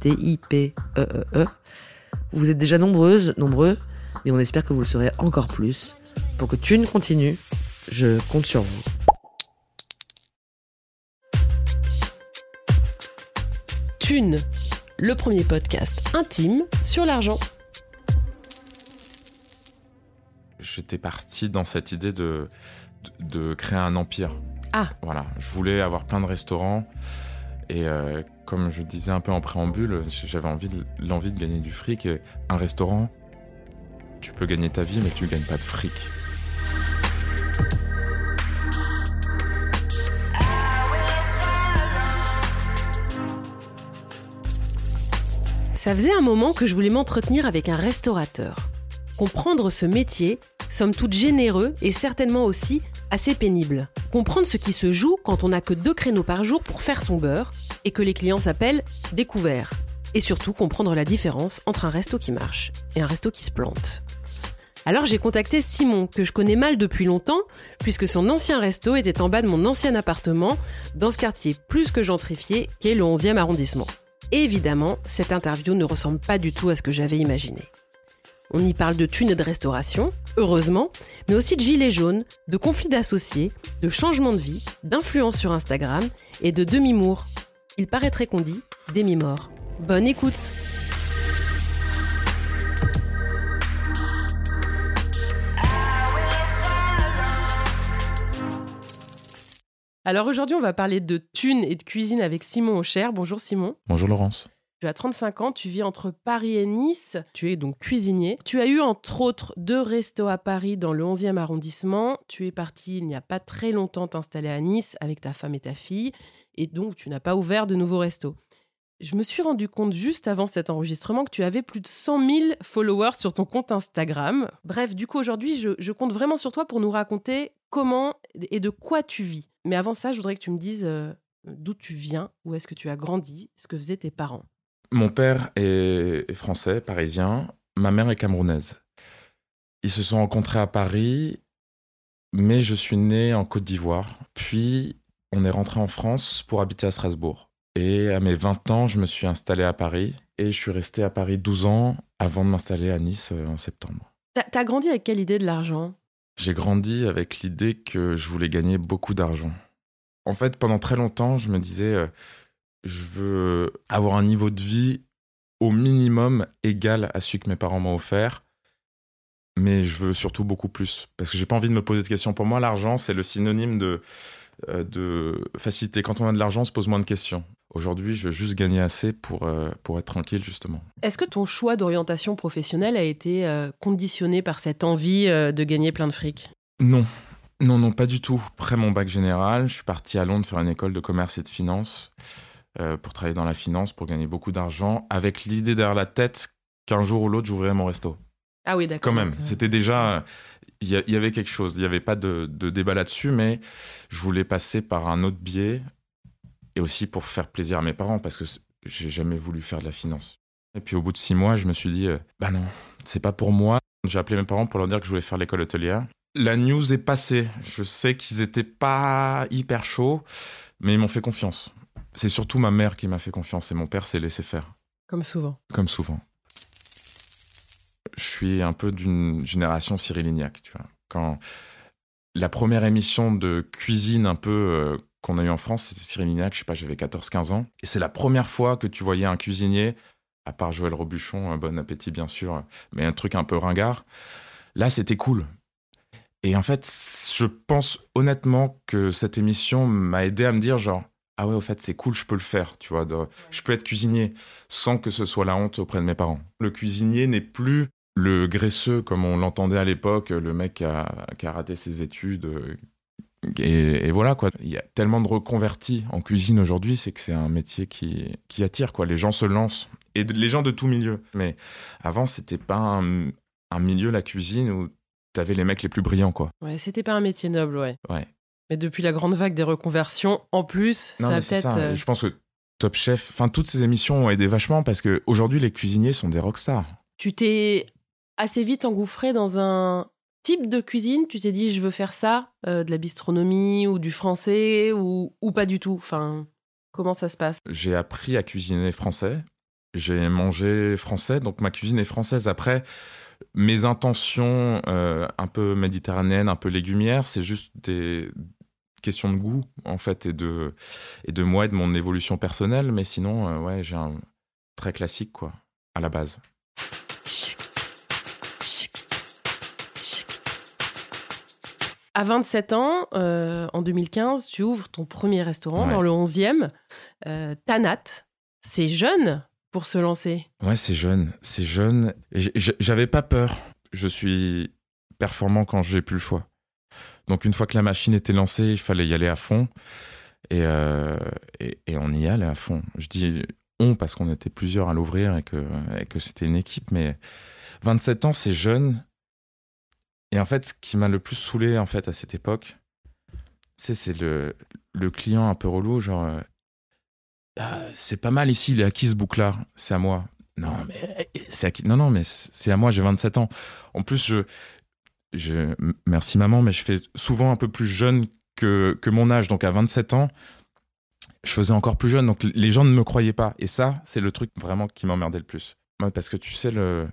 T-I-P-E-E-E. Vous êtes déjà nombreuses, nombreux, mais on espère que vous le serez encore plus. Pour que Thune continue, je compte sur vous. Thune, le premier podcast intime sur l'argent. J'étais parti dans cette idée de, de, de créer un empire. Ah. Voilà, je voulais avoir plein de restaurants. Et euh, comme je disais un peu en préambule, j'avais envie l'envie de gagner du fric. Un restaurant, tu peux gagner ta vie, mais tu gagnes pas de fric. Ça faisait un moment que je voulais m'entretenir avec un restaurateur. Comprendre ce métier, somme toute généreux et certainement aussi assez pénible. Comprendre ce qui se joue quand on n'a que deux créneaux par jour pour faire son beurre et que les clients s'appellent découvert. Et surtout comprendre la différence entre un resto qui marche et un resto qui se plante. Alors j'ai contacté Simon, que je connais mal depuis longtemps, puisque son ancien resto était en bas de mon ancien appartement, dans ce quartier plus que gentrifié, qu'est le 11e arrondissement. Évidemment, cette interview ne ressemble pas du tout à ce que j'avais imaginé. On y parle de thunes et de restauration, heureusement, mais aussi de gilets jaunes, de conflits d'associés, de changements de vie, d'influence sur Instagram et de demi-mours. Il paraîtrait qu'on dit demi-mort. Bonne écoute Alors aujourd'hui, on va parler de thunes et de cuisine avec Simon Aucher. Bonjour Simon. Bonjour Laurence. Tu as 35 ans, tu vis entre Paris et Nice, tu es donc cuisinier. Tu as eu entre autres deux restos à Paris dans le 11e arrondissement. Tu es parti il n'y a pas très longtemps t'installer à Nice avec ta femme et ta fille, et donc tu n'as pas ouvert de nouveaux restos. Je me suis rendu compte juste avant cet enregistrement que tu avais plus de 100 000 followers sur ton compte Instagram. Bref, du coup aujourd'hui, je, compte vraiment sur toi pour nous raconter comment et de quoi tu vis. Mais avant ça, je voudrais que tu me dises euh, d'où tu viens, où est-ce que tu as grandi, ce que faisaient tes parents. Mon père est est français, parisien. Ma mère est camerounaise. Ils se sont rencontrés à Paris, mais je suis né en Côte d'Ivoire. Puis, on est rentré en France pour habiter à Strasbourg. Et à mes 20 ans, je me suis installé à Paris. Et je suis resté à Paris 12 ans avant de m'installer à Nice euh, en septembre. T'as grandi avec quelle idée de l'argent? J'ai grandi avec l'idée que je voulais gagner beaucoup d'argent. En fait, pendant très longtemps, je me disais, euh, je veux avoir un niveau de vie au minimum égal à celui que mes parents m'ont offert, mais je veux surtout beaucoup plus. Parce que j'ai pas envie de me poser de questions. Pour moi, l'argent, c'est le synonyme de, de facilité. Quand on a de l'argent, on se pose moins de questions. Aujourd'hui, je veux juste gagner assez pour, euh, pour être tranquille, justement. Est-ce que ton choix d'orientation professionnelle a été euh, conditionné par cette envie euh, de gagner plein de fric? Non, non, non, pas du tout. Après mon bac général, je suis parti à Londres faire une école de commerce et de finance euh, pour travailler dans la finance, pour gagner beaucoup d'argent, avec l'idée derrière la tête qu'un jour ou l'autre, j'ouvrirai mon resto. Ah oui, d'accord. Quand même, euh, c'était déjà... Il y, avait quelque chose, il n'y avait pas de, de débat là-dessus, mais je voulais passer par un autre biais, et aussi pour faire plaisir à mes parents, parce que j'ai jamais voulu faire de la finance. Et puis au bout de six mois, je me suis dit, euh, bah non, c'est pas pour moi. J'ai appelé mes parents pour leur dire que je voulais faire l'école hôtelière. La news est passée. Je sais qu'ils étaient pas hyper chauds, mais ils m'ont fait confiance. C'est surtout ma mère qui m'a fait confiance et mon père s'est laissé faire, Comme souvent. comme souvent. Je suis un peu d'une génération Cyril Lignac, tu vois. Quand la première émission de cuisine un peu euh, qu'on a eu en France, c'était Cyril Lignac, je sais pas, j'avais 14-15 ans. Et c'est la première fois que tu voyais un cuisinier, à part Joël Robuchon, un bon appétit bien sûr, mais un truc un peu ringard. Là, c'était cool. Et en fait, je pense honnêtement que cette émission m'a aidé à me dire genre, ah ouais, au fait, c'est cool, je peux le faire, tu vois. je peux être cuisinier sans que ce soit la honte auprès de mes parents. Le cuisinier n'est plus le graisseux comme on l'entendait à l'époque, le mec qui a, raté ses études. Euh, et, voilà, quoi. Il y a tellement de reconvertis en cuisine aujourd'hui, c'est que c'est un métier qui, qui attire, quoi. Les gens se lancent. Et les gens de tout milieu. Mais avant, c'était pas un, un milieu, la cuisine, où t'avais les mecs les plus brillants, quoi. Ouais, c'était pas un métier noble, ouais. Ouais. Mais depuis la grande vague des reconversions, en plus, ça a peut-être. Euh, Je pense que Top Chef, enfin, toutes ces émissions ont aidé vachement parce qu'aujourd'hui, les cuisiniers sont des rockstars. Tu t'es assez vite engouffré dans un type de cuisine Tu t'es dit, je veux faire ça, euh, de la bistronomie ou du français ou, ou pas du tout Enfin, comment ça se passe? J'ai appris à cuisiner français. J'ai mangé français, donc ma cuisine est française. Après, mes intentions euh, un peu méditerranéennes, un peu légumières, c'est juste des questions de goût en fait et de et de moi et de mon évolution personnelle. Mais sinon, euh, ouais, j'ai un très classique quoi à la base. À 27 ans, euh, en 2015, tu ouvres ton premier restaurant dans le 11e, Tanat. C'est jeune pour se lancer Ouais, c'est jeune. C'est jeune. J'avais pas peur. Je suis performant quand j'ai plus le choix. Donc une fois que la machine était lancée, il fallait y aller à fond. Et, euh, et, on y allait à fond. Je dis on parce qu'on était plusieurs à l'ouvrir et que, et que c'était une équipe. Mais 27 ans, c'est jeune. Et en fait, ce qui m'a le plus saoulé en fait à cette époque, c'est le, le client un peu relou, genre euh, ah, c'est pas mal ici, il est à qui ce bouclard C'est à moi. Non, mais c'est à qui Non, non, mais c'est à moi, j'ai 27 ans. En plus, je, je, merci maman, mais je fais souvent un peu plus jeune que, que mon âge. Donc à 27 ans, je faisais encore plus jeune. Donc les gens ne me croyaient pas. Et ça, c'est le truc vraiment qui m'emmerdait le plus. Parce que tu sais, le,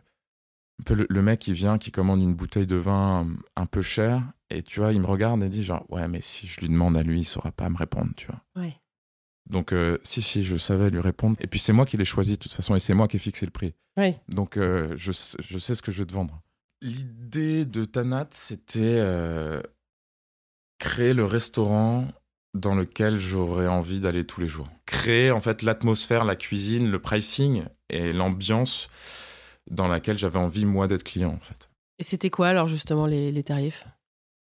le, le, mec, il vient, qui commande une bouteille de vin un peu cher. Et tu vois, il me regarde et dit genre, ouais, mais si je lui demande à lui, il saura pas me répondre, tu vois. Ouais. Donc, euh, si, si, je savais lui répondre. Et puis, c'est moi qui l'ai choisi, de toute façon, et c'est moi qui ai fixé le prix. Donc, euh, je, je, sais ce que je vais te vendre. L'idée de Tanat, c'était euh, créer le restaurant dans lequel j'aurais envie d'aller tous les jours. Créer, en fait, l'atmosphère, la cuisine, le pricing et l'ambiance dans laquelle j'avais envie, moi, d'être client, en fait. Et c'était quoi, alors, justement, les, les tarifs?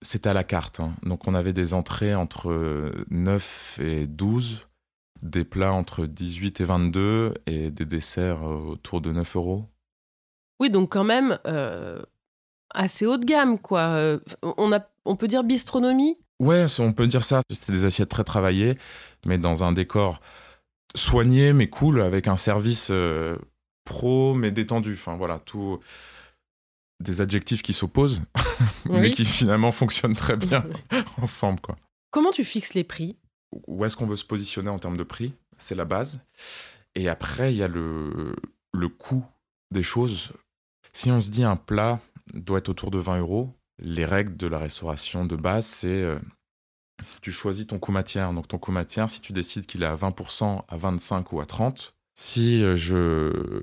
C'était à la carte. Hein. Donc, on avait des entrées entre 9 et 12 des plats entre 18 et 22 et des desserts euh, autour de 9 euros. Oui, donc quand même euh, assez haut de gamme, quoi. Euh, on, a, on peut dire bistronomie? Ouais, on peut dire ça. C'était des assiettes très travaillées, mais dans un décor soigné, mais cool, avec un service pro, mais détendu. Enfin voilà, tout des adjectifs qui s'opposent, mais qui finalement fonctionnent très bien ensemble, quoi. Comment tu fixes les prix? Où est-ce qu'on veut se positionner en termes de prix, c'est la base. Et après, il y a le, le coût des choses. Si on se dit un plat doit être autour de 20 euros, les règles de la restauration de base, c'est euh, tu choisis ton coût matière. Donc ton coût matière, si tu décides qu'il est à 20%, à 25 ou à 30, si euh, je,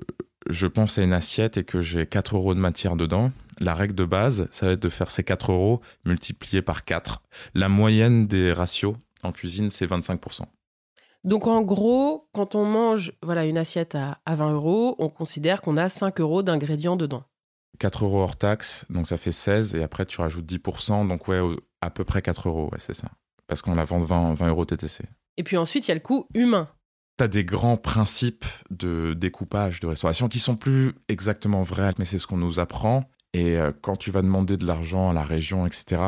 je pense à une assiette et que j'ai 4 euros de matière dedans, la règle de base, ça va être de faire ces 4 euros multipliés par 4. La moyenne des ratios, en cuisine, c'est 25%. Donc en gros, quand on mange voilà, une assiette à, 20 euros, on considère qu'on a 5 euros d'ingrédients dedans. 4 euros hors taxe, donc ça fait 16, et après tu rajoutes 10%, donc ouais, à peu près 4 euros, ouais, c'est ça. Parce qu'on la vend 20, 20 euros TTC. Et puis ensuite, il y a le coût humain. Tu as des grands principes de découpage, de restauration, qui sont plus exactement vrais, mais c'est ce qu'on nous apprend. Et euh, quand tu vas demander de l'argent à la région, etc.,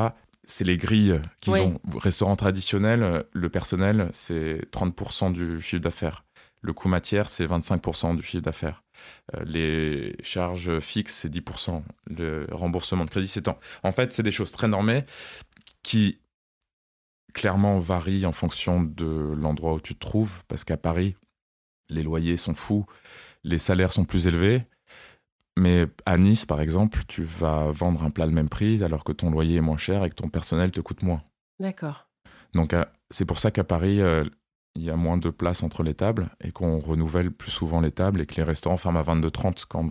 c'est les grilles qu'ils ont. Restaurant traditionnel, le personnel, c'est 30% du chiffre d'affaires. Le coût matière, c'est 25% du chiffre d'affaires. Euh, les charges fixes, c'est 10%. Le remboursement de crédit, c'est tant. En fait, c'est des choses très normées qui clairement varient en fonction de l'endroit où tu te trouves. Parce qu'à Paris, les loyers sont fous, les salaires sont plus élevés. Mais à Nice, par exemple, tu vas vendre un plat le même prix alors que ton loyer est moins cher et que ton personnel te coûte moins. D'accord. Donc c'est pour ça qu'à Paris, euh, il y a moins de place entre les tables et qu'on renouvelle plus souvent les tables et que les restaurants ferment à 22h30 quand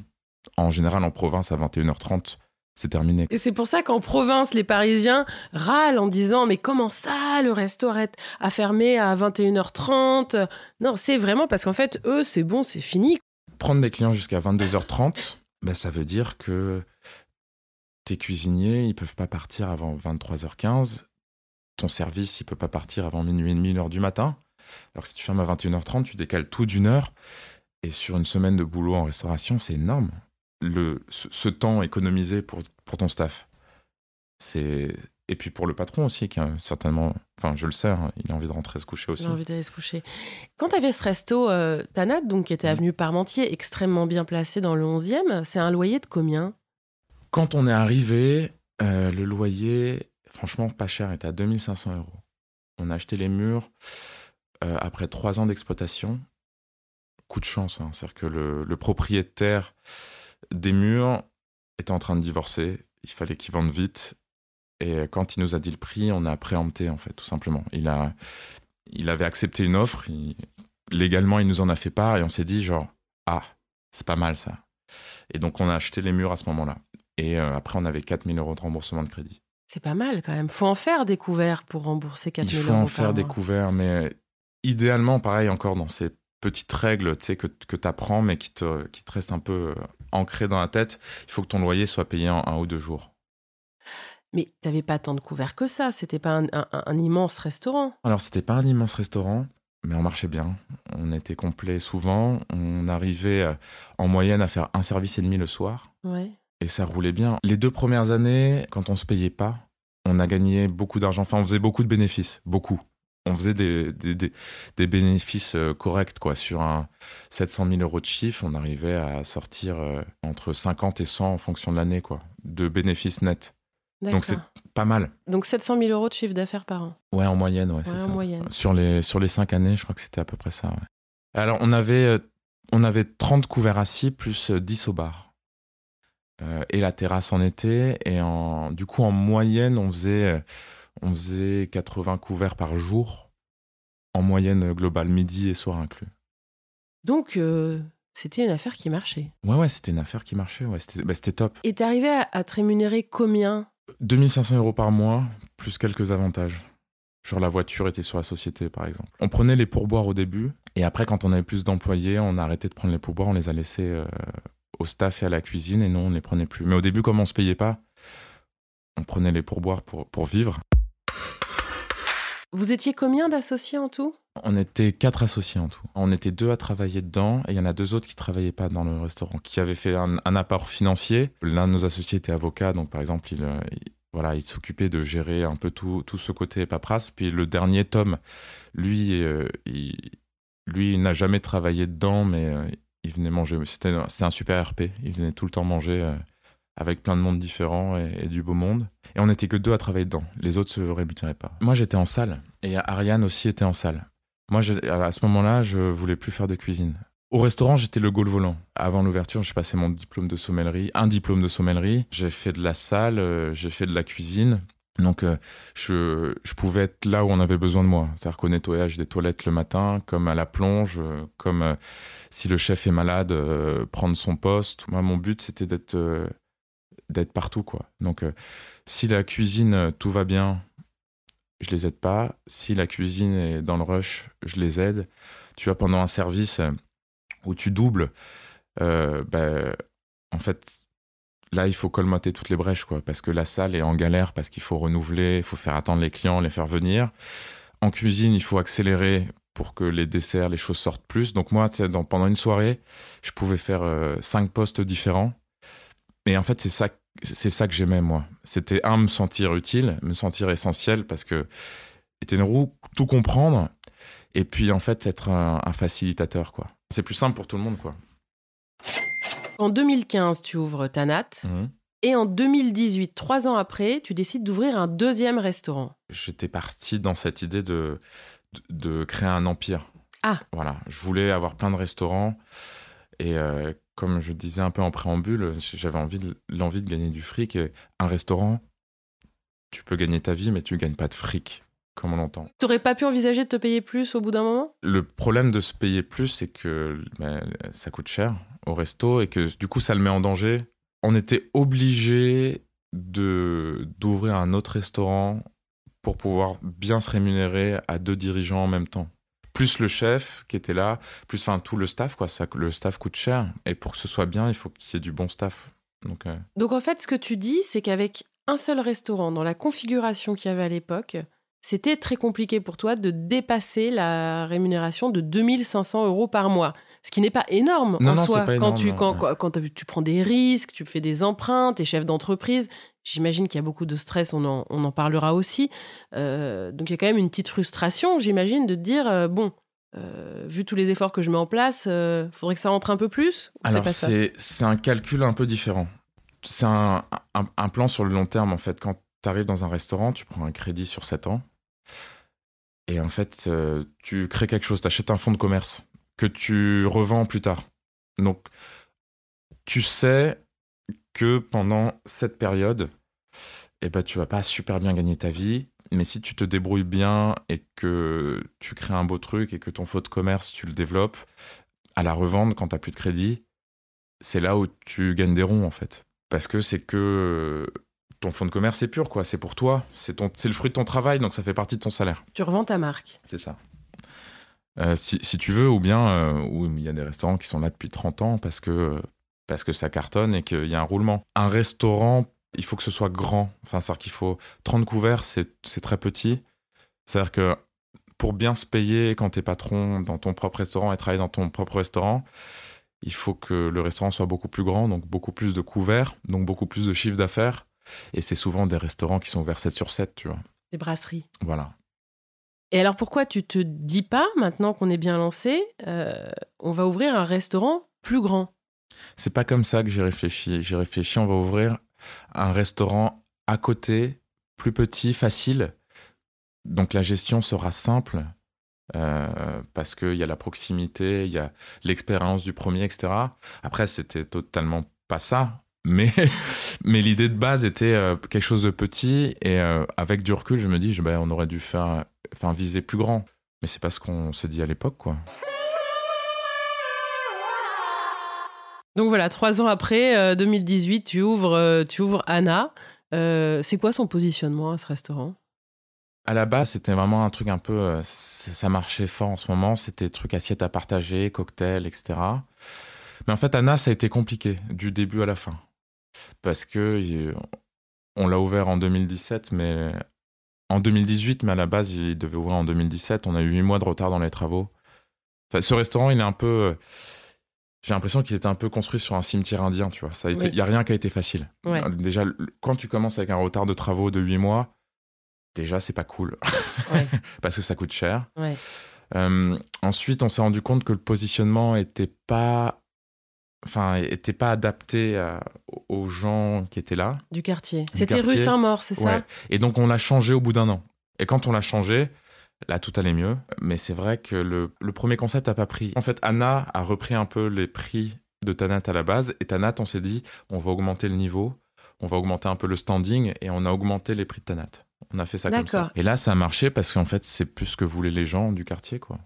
en général en province à 21h30 c'est terminé. Et c'est pour ça qu'en province, les Parisiens râlent en disant Mais comment ça, le resto arrête à fermer à 21h30 Non, c'est vraiment parce qu'en fait, eux, c'est bon, c'est fini. Prendre des clients jusqu'à 22h30, ben, ça veut dire que tes cuisiniers, ils peuvent pas partir avant 23h15. Ton service, il peut pas partir avant minuit et demi, une heure du matin. Alors que si tu fermes à 21h30, tu décales tout d'une heure. Et sur une semaine de boulot en restauration, c'est énorme le, ce, temps économisé pour, pour ton staff. C'est et puis pour le patron aussi, qui a certainement, enfin je le sais, hein, il a envie de rentrer se coucher aussi. Il a envie d'aller se coucher. Quand tu avais ce resto euh, Tanat, donc qui était avenue Parmentier, extrêmement bien placé dans le 11e, c'est un loyer de combien? Quand on est arrivé, euh, le loyer, franchement pas cher, était à 2500 euros. On a acheté les murs euh, après trois ans d'exploitation. Coup de chance, hein, c'est-à-dire que le, le propriétaire des murs était en train de divorcer. Il fallait qu'il vende vite. Et quand il nous a dit le prix, on a préempté, en fait, tout simplement. Il, a, il avait accepté une offre. légalement, il nous en a fait part et on s'est dit, genre, ah, c'est pas mal ça. Et donc, on a acheté les murs à ce moment-là. Et euh, après, on avait 4000 euros de remboursement de crédit. C'est pas mal quand même. Faut en faire des couverts pour rembourser 4000 euros. Il faut en faire des couverts, mais idéalement, pareil, encore dans ces petites règles que, que tu apprends, mais qui te, qui te restent un peu ancrées dans la tête. Il faut que ton loyer soit payé en un ou deux jours. Mais tu n'avais pas tant de couverts que ça. C'était pas un, immense restaurant. Alors, c'était pas un immense restaurant, mais on marchait bien. On était complet souvent. On arrivait euh, en moyenne à faire un service et demi le soir. Ouais. Et ça roulait bien. Les deux premières années, quand on se payait pas, on a gagné beaucoup d'argent. Enfin, on faisait beaucoup de bénéfices. Beaucoup on faisait des, des, bénéfices euh, corrects. Quoi. Sur un 700 000 euros de chiffre, on arrivait à sortir euh, entre 50 et 100 en fonction de l'année, quoi, de bénéfices nets. Donc c'est pas mal. Donc 700 000 euros de chiffre d'affaires par an. Ouais, en moyenne, ouais, c'est ça. Moyenne. Sur les sur les cinq années, je crois que c'était à peu près ça. Alors on avait euh, on avait 30 couverts assis plus 10 au bar. et la terrasse en été et en du coup en moyenne on faisait on faisait 80 couverts par jour, en moyenne globale, midi et soir inclus. Donc, euh, c'était une affaire qui marchait. Ouais, ouais, c'était une affaire qui marchait, ouais, c'était bah, top. Et t'arrivais à, à te rémunérer combien? 2500 euros par mois, plus quelques avantages. Genre la voiture était sur la société, par exemple. On prenait les pourboires au début, et après, quand on avait plus d'employés, on a arrêté de prendre les pourboires, on les a laissés euh, au staff et à la cuisine, et non, on ne les prenait plus. Mais au début, comme on se payait pas, on prenait les pourboires pour, pour vivre. Vous étiez combien d'associés en tout? On était quatre associés en tout. On était deux à travailler dedans et il y en a deux autres qui travaillaient pas dans le restaurant, qui avaient fait un, apport financier. L'un de nos associés était avocat, donc par exemple, il, euh, voilà, il s'occupait de gérer un peu tout, tout ce côté paperasse. Puis le dernier, Tom, lui, euh, il, lui n'a jamais travaillé dedans, mais euh, il venait manger. C'était un super RP. Il venait tout le temps manger avec plein de monde différents et, du beau monde. Et on n'était que deux à travailler dedans. Les autres se rémunéraient pas. Moi, j'étais en salle. Et Ariane aussi était en salle. Moi, à ce moment-là, je voulais plus faire de cuisine. Au restaurant, j'étais le goal volant. Avant l'ouverture, j'ai passé mon diplôme de sommellerie, un diplôme de sommellerie. J'ai fait de la salle, euh, j'ai fait de la cuisine. Donc, euh, je, je, pouvais être là où on avait besoin de moi. C'est-à-dire qu'au nettoyage des toilettes le matin, comme à la plonge, euh, comme si le chef est malade, prendre son poste. Moi, mon but, c'était d'être d'être partout, quoi. Donc, euh, si la cuisine, euh, tout va bien, je les aide pas. Si la cuisine est dans le rush, je les aide. Tu vois, pendant un service euh, où tu doubles, ben, en fait, là, il faut colmater toutes les brèches, quoi, parce que la salle est en galère, parce qu'il faut renouveler, il faut faire attendre les clients, les faire venir. En cuisine, il faut accélérer pour que les desserts, les choses sortent plus. Donc moi, pendant une soirée, je pouvais faire cinq postes différents et en fait, c'est ça, c'est ça que j'aimais, moi. C'était, un, me sentir utile, me sentir essentiel, parce que était une roue, tout comprendre, et puis, en fait, être un, facilitateur, quoi. C'est plus simple pour tout le monde, quoi. En 2015, tu ouvres Tanat. Mmh. Et en 2018, trois ans après, tu décides d'ouvrir un deuxième restaurant. J'étais parti dans cette idée de, de, créer un empire. Ah. Voilà. Je voulais avoir plein de restaurants et euh, comme je disais un peu en préambule, j'avais envie de, l'envie de gagner du fric. Et un restaurant, tu peux gagner ta vie, mais tu gagnes pas de fric, comme on l'entend. T'aurais pas pu envisager de te payer plus au bout d'un moment? Le problème de se payer plus, c'est que ben, ça coûte cher au resto et que du coup, ça le met en danger. On était obligé de d'ouvrir un autre restaurant pour pouvoir bien se rémunérer à deux dirigeants en même temps plus le chef qui était là, plus enfin tout le staff quoi. Ça, le staff coûte cher et pour que ce soit bien, il faut qu'il y ait du bon staff. Donc, euh, Donc en fait, ce que tu dis, c'est qu'avec un seul restaurant, dans la configuration qu'il y avait à l'époque, c'était très compliqué pour toi de dépasser la rémunération de 2500 euros par mois. Ce qui n'est pas énorme Non, en non, soi. c'est pas quand énorme, tu, quand, ouais. quand tu, tu prends des risques, tu fais des emprunts, tu es chef d'entreprise, j'imagine qu'il y a beaucoup de stress, on en, on en parlera aussi. Euh, donc il y a quand même une petite frustration, j'imagine, de dire, euh, bon, euh, vu tous les efforts que je mets en place, il faudrait que ça rentre un peu plus ou Alors c'est c'est un calcul un peu différent. C'est un, un, un plan sur le long terme en fait. Quand tu arrives dans un restaurant, tu prends un crédit sur 7 ans et en fait tu crées quelque chose, tu achètes un fonds de commerce que tu revends plus tard. Donc tu sais que pendant cette période, eh ben, tu vas pas super bien gagner ta vie. Mais si tu te débrouilles bien et que tu crées un beau truc et que ton fonds de commerce, tu le développes, à la revente, quand tu plus de crédit, c'est là où tu gagnes des ronds, en fait. Parce que c'est que ton fonds de commerce est pur, quoi. C'est pour toi. C'est le fruit de ton travail, donc ça fait partie de ton salaire. Tu revends ta marque. C'est ça. Euh, si, si tu veux, ou bien, euh, ou il y a des restaurants qui sont là depuis 30 ans parce que, parce que ça cartonne et qu'il y a un roulement. Un restaurant, il faut que ce soit grand. Enfin, c'est-à-dire qu'il faut 30 couverts, c'est très petit. C'est-à-dire que pour bien se payer quand t'es patron dans ton propre restaurant et travailler dans ton propre restaurant, il faut que le restaurant soit beaucoup plus grand, donc beaucoup plus de couverts, donc beaucoup plus de chiffre d'affaires. Et c'est souvent des restaurants qui sont ouverts 7 sur 7, tu vois. Des brasseries. Voilà. Et alors pourquoi tu te dis pas, maintenant qu'on est bien lancé, euh, on va ouvrir un restaurant plus grand? C'est pas comme ça que j'ai réfléchi. J'ai réfléchi, on va ouvrir un restaurant à côté, plus petit, facile. Donc la gestion sera simple euh, parce qu'il y a la proximité, il y a l'expérience du premier, etc. Après, c'était totalement pas ça. Mais, mais l'idée de base était euh, quelque chose de petit et euh, avec du recul, je me dis, ben, on aurait dû faire, viser plus grand. Mais c'est pas ce qu'on s'est dit à l'époque, quoi. Donc voilà, trois ans après, euh, 2018, tu ouvres, euh, tu ouvres Anna. Euh, c'est quoi son positionnement à ce restaurant? À la base, c'était vraiment un truc un peu. euh, ça marchait fort en ce moment. C'était truc assiette à partager, cocktail, etc. Mais en fait, Anna, ça a été compliqué du début à la fin. Parce que euh, on l'a ouvert en 2017, mais. En 2018, mais à la base, il devait ouvrir en 2017. On a eu huit mois de retard dans les travaux. Enfin, ce restaurant, il est un peu. Euh, J'ai l'impression qu'il était un peu construit sur un cimetière indien, tu vois. Ça Il Oui. n'y a rien qui a été facile. Ouais. Déjà, quand tu commences avec un retard de travaux de 8 mois, déjà, c'est pas cool. Ouais, parce que ça coûte cher. ouais. Euh, ensuite, on s'est rendu compte que le positionnement était pas, enfin, était pas adapté à- aux gens qui étaient là. Du quartier. C'était rue. Saint-Maur, c'est ça? Et donc, on l'a changé au bout d'un an. Et quand on l'a changé, là, tout allait mieux. Mais c'est vrai que le, le premier concept a pas pris. En fait, Anna a repris un peu les prix de Tanat à la base. Et Tanat, on s'est dit, on va augmenter le niveau, on va augmenter un peu le standing, et on a augmenté les prix de Tanat. On a fait ça comme ça. Et là, ça a marché parce qu'en fait, c'est plus ce que voulaient les gens du quartier, quoi.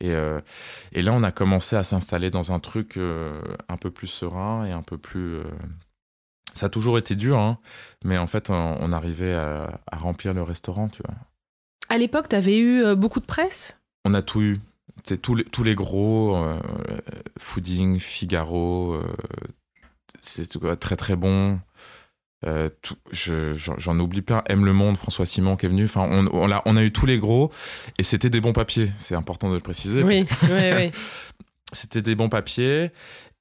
Et, euh, et là, on a commencé à s'installer dans un truc euh, un peu plus serein et un peu plus. euh, Ça a toujours été dur, hein, mais en fait, on, on arrivait à, à remplir le restaurant, tu vois. À l'époque, tu avais eu euh, beaucoup de presse? On a tout eu. Tous les, tous les gros, euh, Fooding, Figaro, euh, c'est très très bon. Euh, je- j'en oublie plein. Aime le monde, François Simon qui est venu. Enfin, on, on, a, on a eu tous les gros et c'était des bons papiers. C'est important de le préciser. Oui, oui, oui. C'était des bons papiers.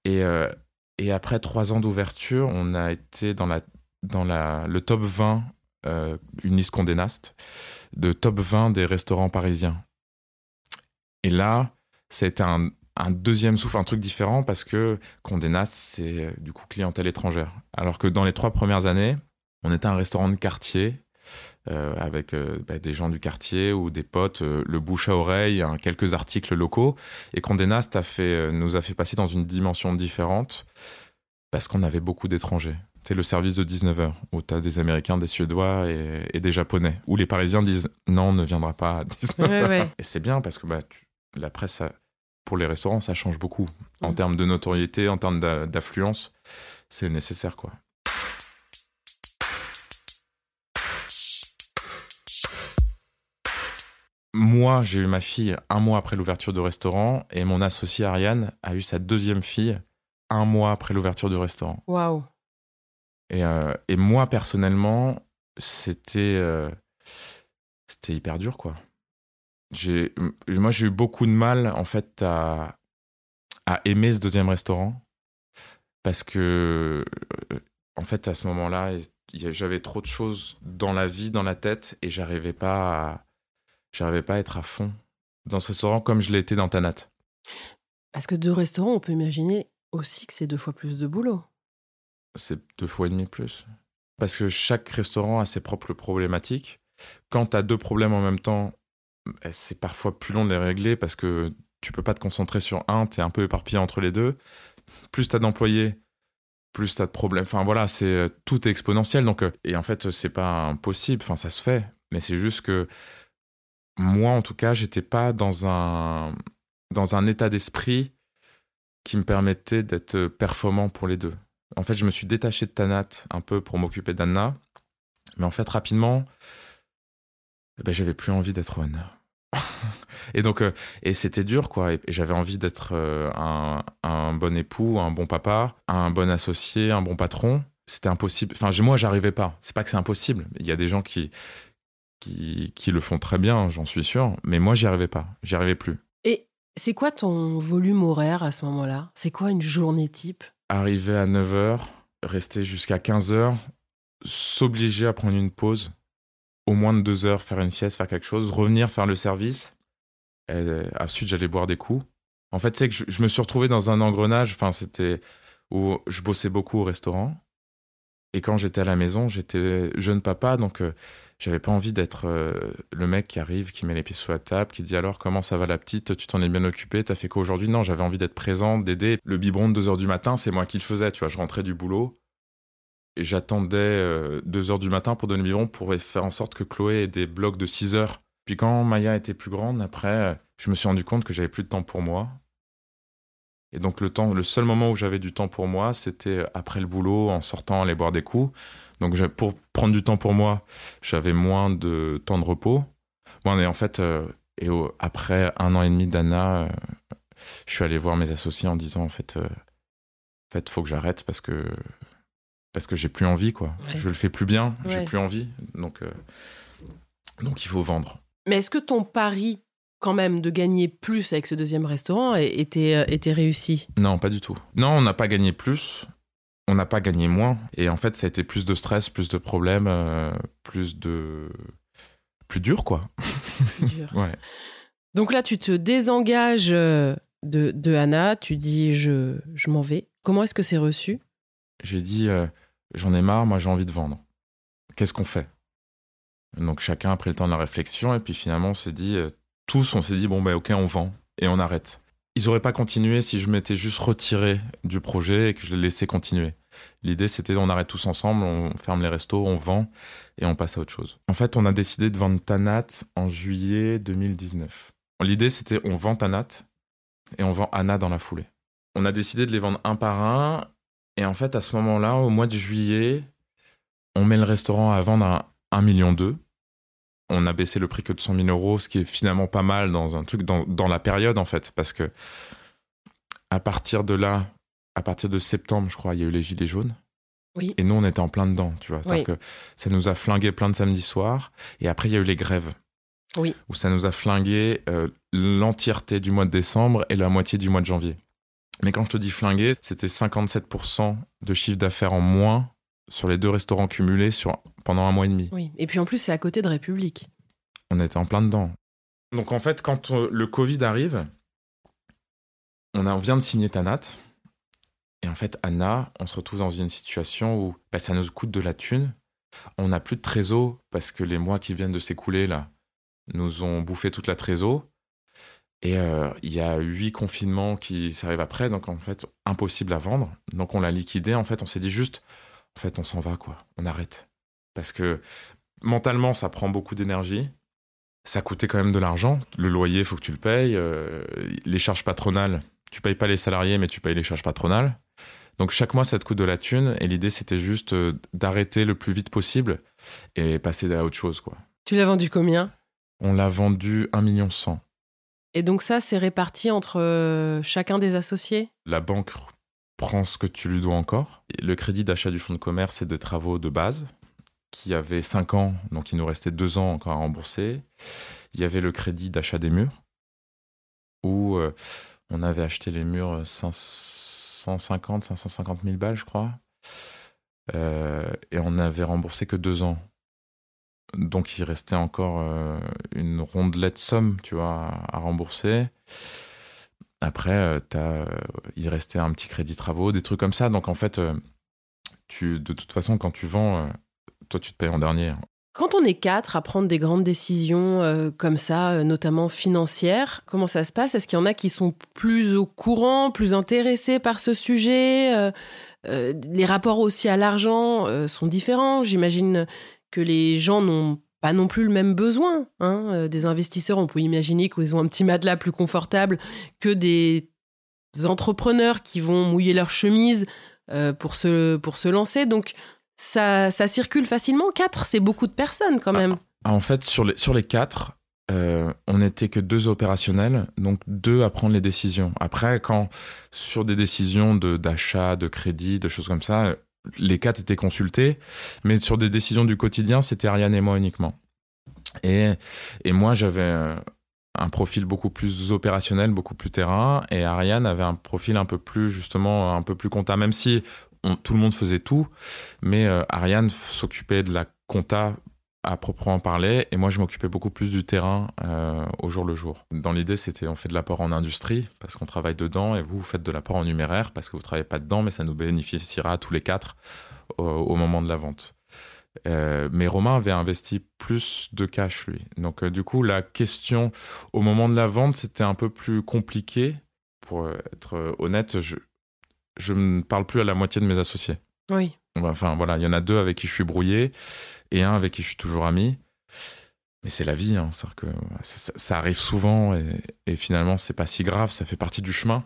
Et, euh, et après trois ans d'ouverture, on a été dans, la, dans la, le top 20, euh, une liste Condé Nast, de top 20 des restaurants parisiens. Et là, c'était un, deuxième souffle, un truc différent parce que Condé Nast, c'est euh, du coup clientèle étrangère. Alors que dans les trois premières années, on était un restaurant de quartier euh, avec euh, bah, des gens du quartier ou des potes, le bouche à oreille, hein, quelques articles locaux. Et Condé Nast a fait, nous a fait passer dans une dimension différente parce qu'on avait beaucoup d'étrangers. C'est le service de 19h où tu as des Américains, des Suédois et, des Japonais. Où les Parisiens disent non, on ne viendra pas à 19h. Et c'est bien parce que bah, la presse, pour les restaurants, ça change beaucoup. En mm. termes de notoriété, en termes d'affluence, c'est nécessaire quoi. Moi, j'ai eu ma fille un mois après l'ouverture du restaurant et mon associé Ariane a eu sa deuxième fille un mois après l'ouverture du restaurant. Waouh. Et, euh, et, moi, personnellement, c'était euh, c'était hyper dur, quoi. Moi, j'ai eu beaucoup de mal, en fait, à, à aimer ce deuxième restaurant parce que, euh, en fait, à ce moment-là, j'avais trop de choses dans la vie, dans la tête, et j'arrivais pas pas à être à fond dans ce restaurant comme je été dans Tanat. Parce que deux restaurants, on peut imaginer aussi que c'est deux fois plus de boulot. C'est deux fois et demi plus. Parce que chaque restaurant a ses propres problématiques. Quand tu as deux problèmes en même temps, eh, c'est parfois plus long de les régler parce que tu peux pas te concentrer sur un, tu es un peu éparpillé entre les deux. Plus tu as d'employés, plus tu as de problèmes. Enfin voilà, c'est euh, tout est exponentiel. Donc, euh, et en fait, c'est pas impossible. Enfin, ça se fait. Mais c'est juste que moi, en tout cas, j'étais pas dans un, dans un état d'esprit qui me permettait d'être performant pour les deux. En fait, je me suis détaché de Tanat un peu pour m'occuper d'Anna. Mais en fait, rapidement, eh ben, j'avais plus envie d'être Anna. et donc, euh, et c'était dur, quoi. Et, j'avais envie d'être euh, un, un, bon époux, un bon papa, un bon associé, un bon patron. C'était impossible. Enfin, moi, j'arrivais pas. C'est pas que c'est impossible. Il y a des gens qui, qui, qui le font très bien, j'en suis sûr. Mais moi, j'y arrivais pas. J'y arrivais plus. Et c'est quoi ton volume horaire à ce moment-là? C'est quoi une journée type? Arriver à 9h, rester jusqu'à 15h, s'obliger à prendre une pause, au moins de 2 heures, faire une sieste, faire quelque chose, revenir faire le service. Et ensuite, j'allais boire des coups. En fait, c'est que je, me suis retrouvé dans un engrenage. Enfin, c'était où je bossais beaucoup au restaurant. Et quand j'étais à la maison, j'étais jeune papa, donc euh, j'avais pas envie d'être euh, le mec qui arrive, qui met les pieds sous la table, qui dit alors comment ça va la petite, tu t'en es bien occupé, t'as fait quoi aujourd'hui? Non, j'avais envie d'être présent, d'aider. Le biberon de 2h du matin, c'est moi qui le faisais, tu vois, je rentrais du boulot et j'attendais 2h euh, du matin pour donner le biberon pour faire en sorte que Chloé ait des blocs de 6 heures. Puis quand Maya était plus grande, après, euh, je me suis rendu compte que j'avais plus de temps pour moi. Et donc le temps, le seul moment où j'avais du temps pour moi, c'était après le boulot, en sortant, aller boire des coups. Donc pour prendre du temps pour moi, j'avais moins de temps de repos. Bon, et en fait, euh, et après un an et demi d'Anna, euh, je suis allé voir mes associés en disant en fait, euh, en fait, faut que j'arrête parce que parce que j'ai plus envie quoi. Je le fais plus bien, j'ai plus envie. Donc donc il faut vendre. Mais est-ce que ton pari quand même de gagner plus avec ce deuxième restaurant était, était réussi? Non, pas du tout. Non, on n'a pas gagné plus on n'a pas gagné moins. Et en fait, ça a été plus de stress, plus de problèmes, euh, plus de. plus dur, quoi. Plus dur. ouais. Donc là, tu te désengages euh, de, de Anna, tu dis je, je m'en vais. Comment est-ce que c'est reçu? J'ai dit euh, j'en ai marre, moi j'ai envie de vendre. Qu'est-ce qu'on fait? Donc chacun a pris le temps de la réflexion et puis finalement on s'est dit, tous on s'est dit bon ben ok on vend et on arrête ils n'auraient pas continué si je m'étais juste retiré du projet et que je les laissais continuer. L'idée, c'était on arrête tous ensemble, on ferme les restos, on vend et on passe à autre chose. En fait, on a décidé de vendre Tanat en juillet 2019. L'idée, c'était on vend Tanat et on vend Anna dans la foulée. On a décidé de les vendre un par un et en fait, à ce moment-là, au mois de juillet, on met le restaurant à vendre à 1,2 million on a baissé le prix que de 100 000 euros, ce qui est finalement pas mal dans un truc, dans, la période en fait, parce que à partir de là, à partir de septembre, je crois, il y a eu les Gilets jaunes. Oui. Et nous, on était en plein dedans, tu vois. que ça nous a flingué plein de samedis soirs. Et après, il y a eu les grèves. Oui. Où ça nous a flingué euh, l'entièreté du mois de décembre et la moitié du mois de janvier. Mais quand je te dis flingué, c'était 57% de chiffre d'affaires en moins sur les deux restaurants cumulés sur, pendant un mois et demi. Oui, et puis en plus, c'est à côté de République. On était en plein dedans. Donc en fait, quand euh, le Covid arrive, on, a, on vient de signer Tanat. Et en fait, Anna, on se retrouve dans une situation où bah, ça nous coûte de la thune. On n'a plus de trésor parce que les mois qui viennent de s'écouler, là, nous ont bouffé toute la trésor. Et euh, il y a huit confinements qui s'arrivent après, donc en fait, impossible à vendre. Donc on l'a liquidé. En fait, on s'est dit juste, en fait, on s'en va, quoi. On arrête. Parce que mentalement, ça prend beaucoup d'énergie. Ça coûtait quand même de l'argent. Le loyer, faut que tu le payes. Euh, les charges patronales, tu payes pas les salariés, mais tu payes les charges patronales. Donc chaque mois, ça te coûte de la thune. Et l'idée, c'était juste euh, d'arrêter le plus vite possible et passer à autre chose, quoi. Tu l'as vendu combien? On l'a vendu 1,1 million. Et donc ça, c'est réparti entre euh, chacun des associés? La banque prend ce que tu lui dois encore. Le crédit d'achat du fonds de commerce et de travaux de base, qui avait 5 ans, donc il nous restait 2 ans encore à rembourser. Il y avait le crédit d'achat des murs, où euh, on avait acheté les murs 550, 550 000 balles, je crois. Euh, et on n'avait remboursé que 2 ans. Donc il restait encore euh, une rondelette somme, tu vois, à rembourser. Après, euh, as, il restait un petit crédit travaux, des trucs comme ça. Donc en fait, tu, de toute façon, quand tu vends, toi, tu te payes en dernier. Quand on est quatre à prendre des grandes décisions euh, comme ça, euh, notamment financières, comment ça se passe? Est-ce qu'il y en a qui sont plus au courant, plus intéressés par ce sujet? Euh, Les rapports aussi à l'argent sont différents. J'imagine que les gens n'ont pas non plus le même besoin. Hein, des investisseurs, on peut imaginer qu'ils ont un petit matelas plus confortable que des entrepreneurs qui vont mouiller leur chemise pour, se, pour se lancer. Donc, ça, circule facilement. Quatre, c'est beaucoup de personnes quand même. Ah, en fait, sur les, sur les quatre, euh, on n'était que deux opérationnels, donc deux à prendre les décisions. Après, quand sur des décisions d'achat, de, crédit, de choses comme ça, les quatre étaient consultés, mais sur des décisions du quotidien, c'était Ariane et moi uniquement. Et, et moi, j'avais euh, un profil beaucoup plus opérationnel, beaucoup plus terrain, et Ariane avait un profil un peu plus, justement, un peu plus comptable, même si tout le monde faisait tout, mais euh, Ariane s'occupait de la compta à proprement parler, et moi je m'occupais beaucoup plus du terrain euh, au jour le jour. Dans l'idée, c'était on fait de l'apport en industrie parce qu'on travaille dedans, et vous, vous faites de l'apport en numéraire parce que vous travaillez pas dedans, mais ça nous bénéficiera à tous les quatre au, moment de la vente. Euh, mais Romain avait investi plus de cash lui. Donc du coup, la question au moment de la vente, c'était un peu plus compliqué. Pour être honnête, je, je ne parle plus à la moitié de mes associés. Oui. Enfin, voilà, il y en a deux avec qui je suis brouillé et un avec qui je suis toujours ami. Mais c'est la vie, hein. que ça, arrive souvent et, et finalement, c'est pas si grave, ça fait partie du chemin.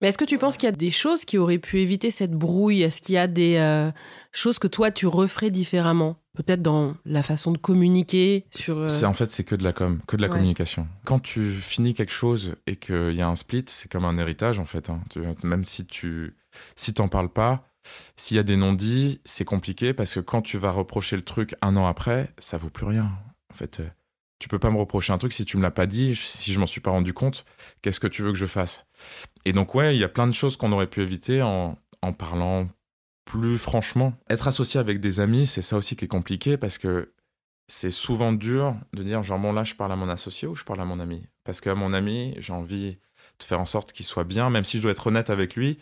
Mais est-ce que tu penses qu'il y a des choses qui auraient pu éviter cette brouille? Est-ce qu'il y a des euh, choses que toi, tu referais différemment? Peut-être dans la façon de communiquer sur... Euh, c'est En fait, c'est que de la com, que de la communication. Quand tu finis quelque chose et qu'il y a un split, c'est comme un héritage, en fait. Hein. même si tu si t'en parles pas, s'il y a des non-dits, c'est compliqué parce que quand tu vas reprocher le truc un an après, ça vaut plus rien. En fait, euh, tu peux pas me reprocher un truc si tu me l'as pas dit, si je m'en suis pas rendu compte. Qu'est-ce que tu veux que je fasse? Et donc ouais, il y a plein de choses qu'on aurait pu éviter en, en parlant plus franchement. Être associé avec des amis, c'est ça aussi qui est compliqué parce que c'est souvent dur de dire genre bon là je parle à mon associé ou je parle à mon ami? Parce qu'à mon ami j'ai envie de faire en sorte qu'il soit bien même si je dois être honnête avec lui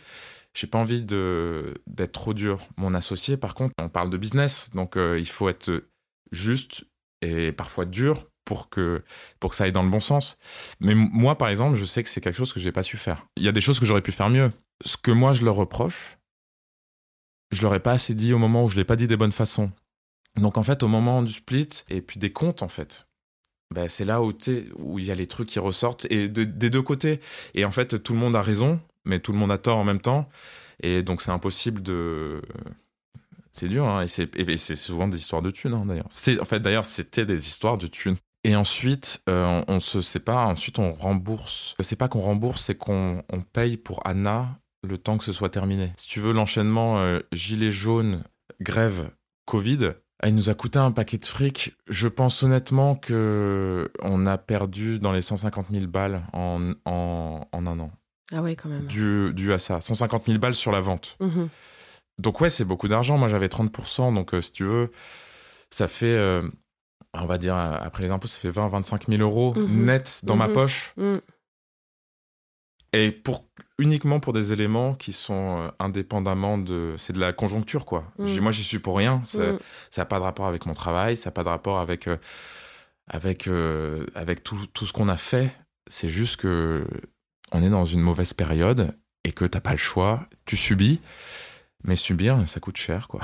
j'ai pas envie d'être trop dur mon associé par contre on parle de business donc euh, il faut être juste et parfois dur pour que, pour que ça aille dans le bon sens. Mais moi, par exemple, je sais que c'est quelque chose que j'ai pas su faire. Il y a des choses que j'aurais pu faire mieux. Ce que moi, je leur reproche, je leur ai pas assez dit au moment où je l'ai pas dit des bonnes façons. Donc, en fait, au moment du split, et puis des comptes, en fait, ben, c'est là où, où il y a les trucs qui ressortent, et des deux côtés. Et en fait, tout le monde a raison, mais tout le monde a tort en même temps. Et donc, c'est impossible de. C'est dur, hein, et c'est souvent des histoires de thunes, hein, d'ailleurs. En fait, d'ailleurs, c'était des histoires de thunes. Et ensuite, euh, on, se sépare. Ensuite, on rembourse. C'est pas qu'on rembourse, c'est qu'on paye pour Anna le temps que ce soit terminé. Si tu veux, l'enchaînement euh, gilet jaune, grève, Covid, il nous a coûté un paquet de fric. Je pense honnêtement que on a perdu dans les 150 000 balles en, en, un an. Ah ouais, quand même. Dû, à ça. 150 000 balles sur la vente. Mmh donc ouais, c'est beaucoup d'argent. Moi, j'avais 30%. Donc, euh, si tu veux, ça fait on va dire, après les impôts, ça fait 20, 25 000 euros mhm. net dans ma mhm. poche. Mhm. Et pour uniquement pour des éléments qui sont euh, indépendamment de. C'est de la conjoncture, quoi. Moi, j'y suis pour rien. Ça n'a pas de rapport avec mon travail, ça n'a pas de rapport avec, euh, avec, euh, avec tout, tout ce qu'on a fait. C'est juste que on est dans une mauvaise période et que t'as pas le choix. Tu subis. Mais subir, ça coûte cher, quoi.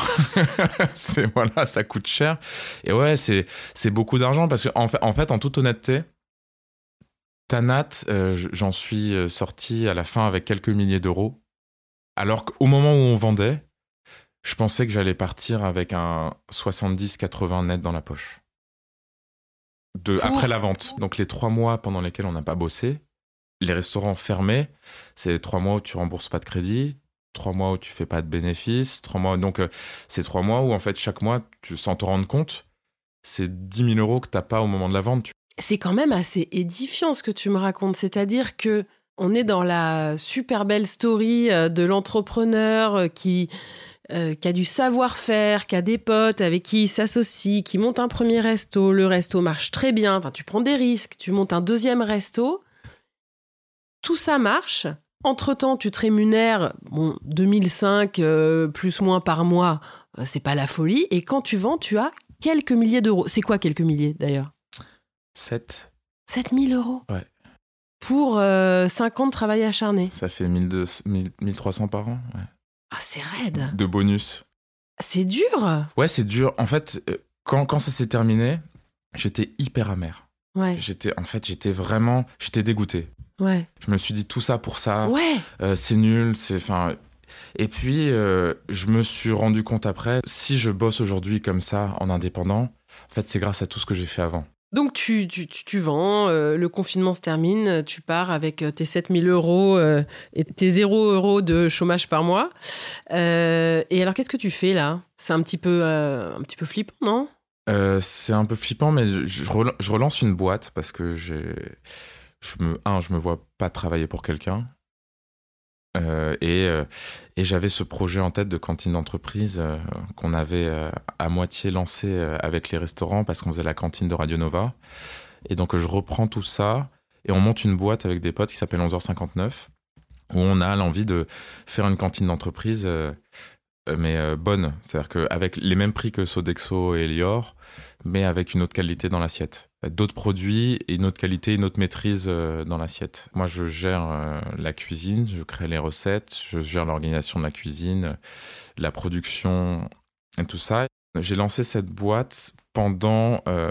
c'est voilà, ça coûte cher. Et ouais, c'est c'est beaucoup d'argent parce que en fait, en fait, en toute honnêteté, Tanat, euh, j'en suis euh, sorti à la fin avec quelques milliers d'euros. Alors qu'au moment où on vendait, je pensais que j'allais partir avec un 70-80 net dans la poche. De, après la vente. Donc les trois mois pendant lesquels on n'a pas bossé, les restaurants fermés, c'est trois mois où tu rembourses pas de crédit, trois mois où tu fais pas de bénéfices, trois mois. Donc euh, c'est trois mois où en fait chaque mois, tu, sans te rendre compte, c'est 10 000 euros que t'as pas au moment de la vente. C'est quand même assez édifiant ce que tu me racontes. C'est-à-dire que on est dans la super belle story euh, de l'entrepreneur euh, qui, qui a du savoir-faire, qui a des potes avec qui il s'associe, qui monte un premier resto. Le resto marche très bien. Enfin, tu prends des risques. Tu montes un deuxième resto. Tout ça marche. Entre-temps, tu te rémunères bon, 2005 euh, plus moins par mois. euh, C'est pas la folie. Et quand tu vends, tu as quelques milliers d'euros. C'est quoi quelques milliers d'ailleurs? 7, 7000 euros? Ouais. Pour 5 ans de travail acharné. ça fait 1200, 1000 1300 par an ouais. Ah, c'est raide. de bonus. C'est dur. Ouais, c'est dur. En fait, euh, quand, quand ça s'est terminé, j'étais hyper amer. Ouais, J'étais, en fait, j'étais vraiment, j'étais dégoûté. Ouais, Je me suis dit tout ça pour ça, ouais. euh, c'est nul, c'est, enfin. Et puis, euh, je me suis rendu compte après, si je bosse aujourd'hui comme ça, en indépendant, en fait, c'est grâce à tout ce que j'ai fait avant. Donc tu, tu, tu, tu vends, euh, le confinement se termine, tu pars avec tes 7000 euros euh, et tes 0 euros de chômage par mois. Euh, et alors qu'est-ce que tu fais là? C'est un petit peu un petit peu flippant, non? C'est un peu flippant, mais je relance une boîte parce que j'ai, je me, un, je me vois pas travailler pour quelqu'un. Euh, et euh, et j'avais ce projet en tête de cantine d'entreprise euh, qu'on avait à moitié lancé avec les restaurants parce qu'on faisait la cantine de Radio Nova. Et donc je reprends tout ça et on monte une boîte avec des potes qui s'appelle 11h59 où on a l'envie de faire une cantine d'entreprise mais bonne, c'est-à-dire qu'avec les mêmes prix que Sodexo et Elior, mais avec une autre qualité dans l'assiette. D'autres produits et une autre qualité, une autre maîtrise euh, dans l'assiette. Moi, je gère euh, la cuisine, je crée les recettes, je gère l'organisation de la cuisine, la production et tout ça. J'ai lancé cette boîte pendant euh,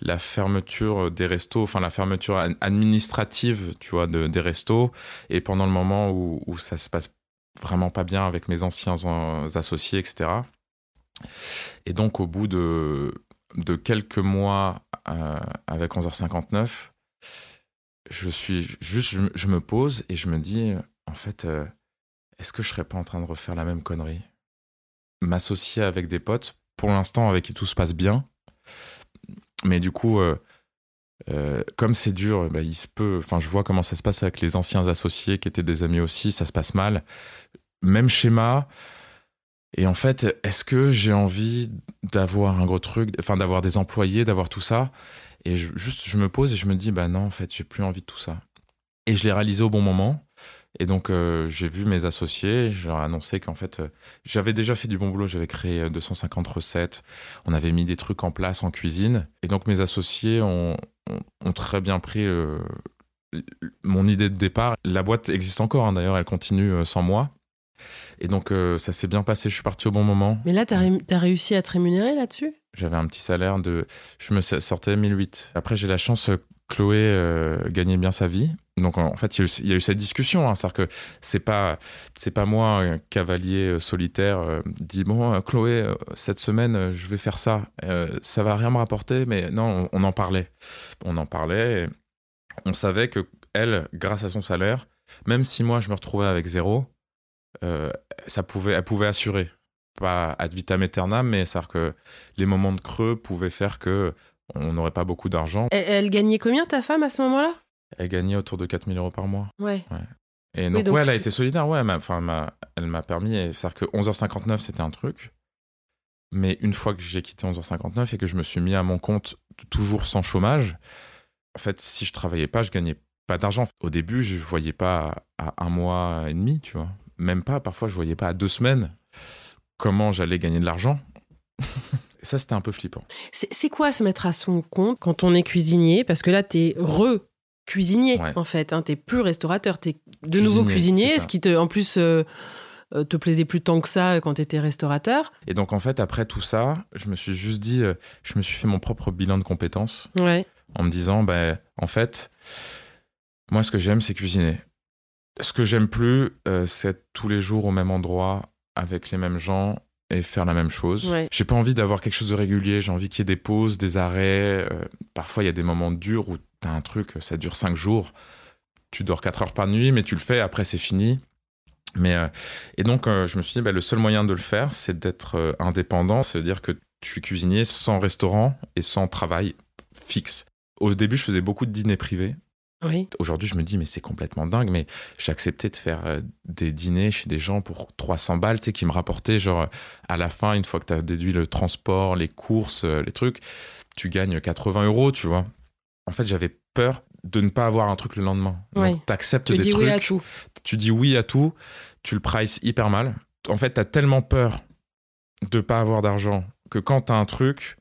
la fermeture des restos, enfin la fermeture ad- administrative, tu vois, de, des restos, et pendant le moment où, où ça se passe vraiment pas bien avec mes anciens associés, etc. Et donc, au bout de, de quelques mois euh, avec 11h59, je suis juste, je, me- pose et je me dis, en fait, euh, est-ce que je serais pas en train de refaire la même connerie? M'associer avec des potes, pour l'instant avec qui tout se passe bien, mais du coup, euh, comme c'est dur, bah, il se peut. Enfin, je vois comment ça se passe avec les anciens associés qui étaient des amis aussi, ça se passe mal. Même schéma. Et en fait, est-ce que j'ai envie d'avoir un gros truc, enfin d'avoir des employés, d'avoir tout ça? Et juste, je me pose et je me dis, bah non, en fait, j'ai plus envie de tout ça. Et je l'ai réalisé au bon moment. Et donc, euh, j'ai vu mes associés, je leur ai annoncé qu'en fait, euh, j'avais déjà fait du bon boulot, j'avais créé euh, 250 recettes, on avait mis des trucs en place en cuisine. Et donc, mes associés ont, très bien pris euh, mon idée de départ. La boîte existe encore, hein, d'ailleurs, elle continue euh, sans moi. Et donc, euh, ça s'est bien passé, je suis parti au bon moment. Mais là, t'as ré- t'as réussi à te rémunérer là-dessus? J'avais un petit salaire de. Je me sortais 1008. Après, j'ai la chance, euh, Chloé euh, gagnait bien sa vie. Donc, en fait, il y a eu, il y a eu cette discussion. Hein, C'est-à-dire que c'est pas, c'est pas moi, un cavalier solitaire, euh, dit Bon, Chloé, cette semaine, je vais faire ça. Ça va rien me rapporter, mais non, on, on en parlait. On en parlait. on savait que elle, grâce à son salaire, même si moi, je me retrouvais avec zéro, ça pouvait, elle pouvait assurer. Pas ad vitam aeternam, mais c'est-à-dire que les moments de creux pouvaient faire que on n'aurait pas beaucoup d'argent. elle, elle gagnait combien ta femme à ce moment-là? Elle gagnait autour de 4000 euros par mois. Ouais. Et donc, donc ouais, elle a été solidaire, ouais, elle m'a- enfin, elle m'a- permis, c'est-à-dire que 11h59, c'était un truc. Mais une fois que j'ai quitté 11h59 et que je me suis mis à mon compte, toujours sans chômage, en fait, si je travaillais pas, je gagnais pas d'argent. Au début, je voyais pas à un mois et demi, tu vois. Même pas, parfois, je voyais pas à deux semaines comment j'allais gagner de l'argent. Et ça, c'était un peu flippant. C'est quoi se mettre à son compte quand on est cuisinier? Parce que là, tu es re-cuisinier, en fait. Hein. Tu plus restaurateur, tu es de nouveau cuisinier, ce qui, te, en plus, euh, euh, te plaisait plus tant que ça quand tu étais restaurateur. Et donc, en fait, après tout ça, je me suis juste dit, euh, je me suis fait mon propre bilan de compétences. Ouais. En me disant, ben, en fait, moi, ce que j'aime, c'est cuisiner. Ce que j'aime plus, c'est être tous les jours au même endroit, avec les mêmes gens, et faire la même chose. J'ai pas envie d'avoir quelque chose de régulier, j'ai envie qu'il y ait des pauses, des arrêts. Euh, parfois, il y a des moments durs où tu as un truc, ça dure cinq jours. Tu dors quatre heures par nuit, mais tu le fais, après c'est fini. Mais, euh, et donc, euh, je me suis dit, bah, le seul moyen de le faire, c'est d'être indépendant. C'est-à-dire que je suis cuisinier sans restaurant et sans travail fixe. Au début, je faisais beaucoup de dîners privés. Aujourd'hui, je me dis, mais c'est complètement dingue, mais j'ai accepté de faire euh, des dîners chez des gens pour 300 balles, tu sais, qui me rapportaient, genre, à la fin, une fois que tu as déduit le transport, les courses, euh, les trucs, tu gagnes 80 euros, tu vois. En fait, j'avais peur de ne pas avoir un truc le lendemain. Donc, tu acceptes des dis trucs. Oui à tout. Tu dis oui à tout, tu le prices hyper mal. En fait, tu as tellement peur de pas avoir d'argent que quand tu as un truc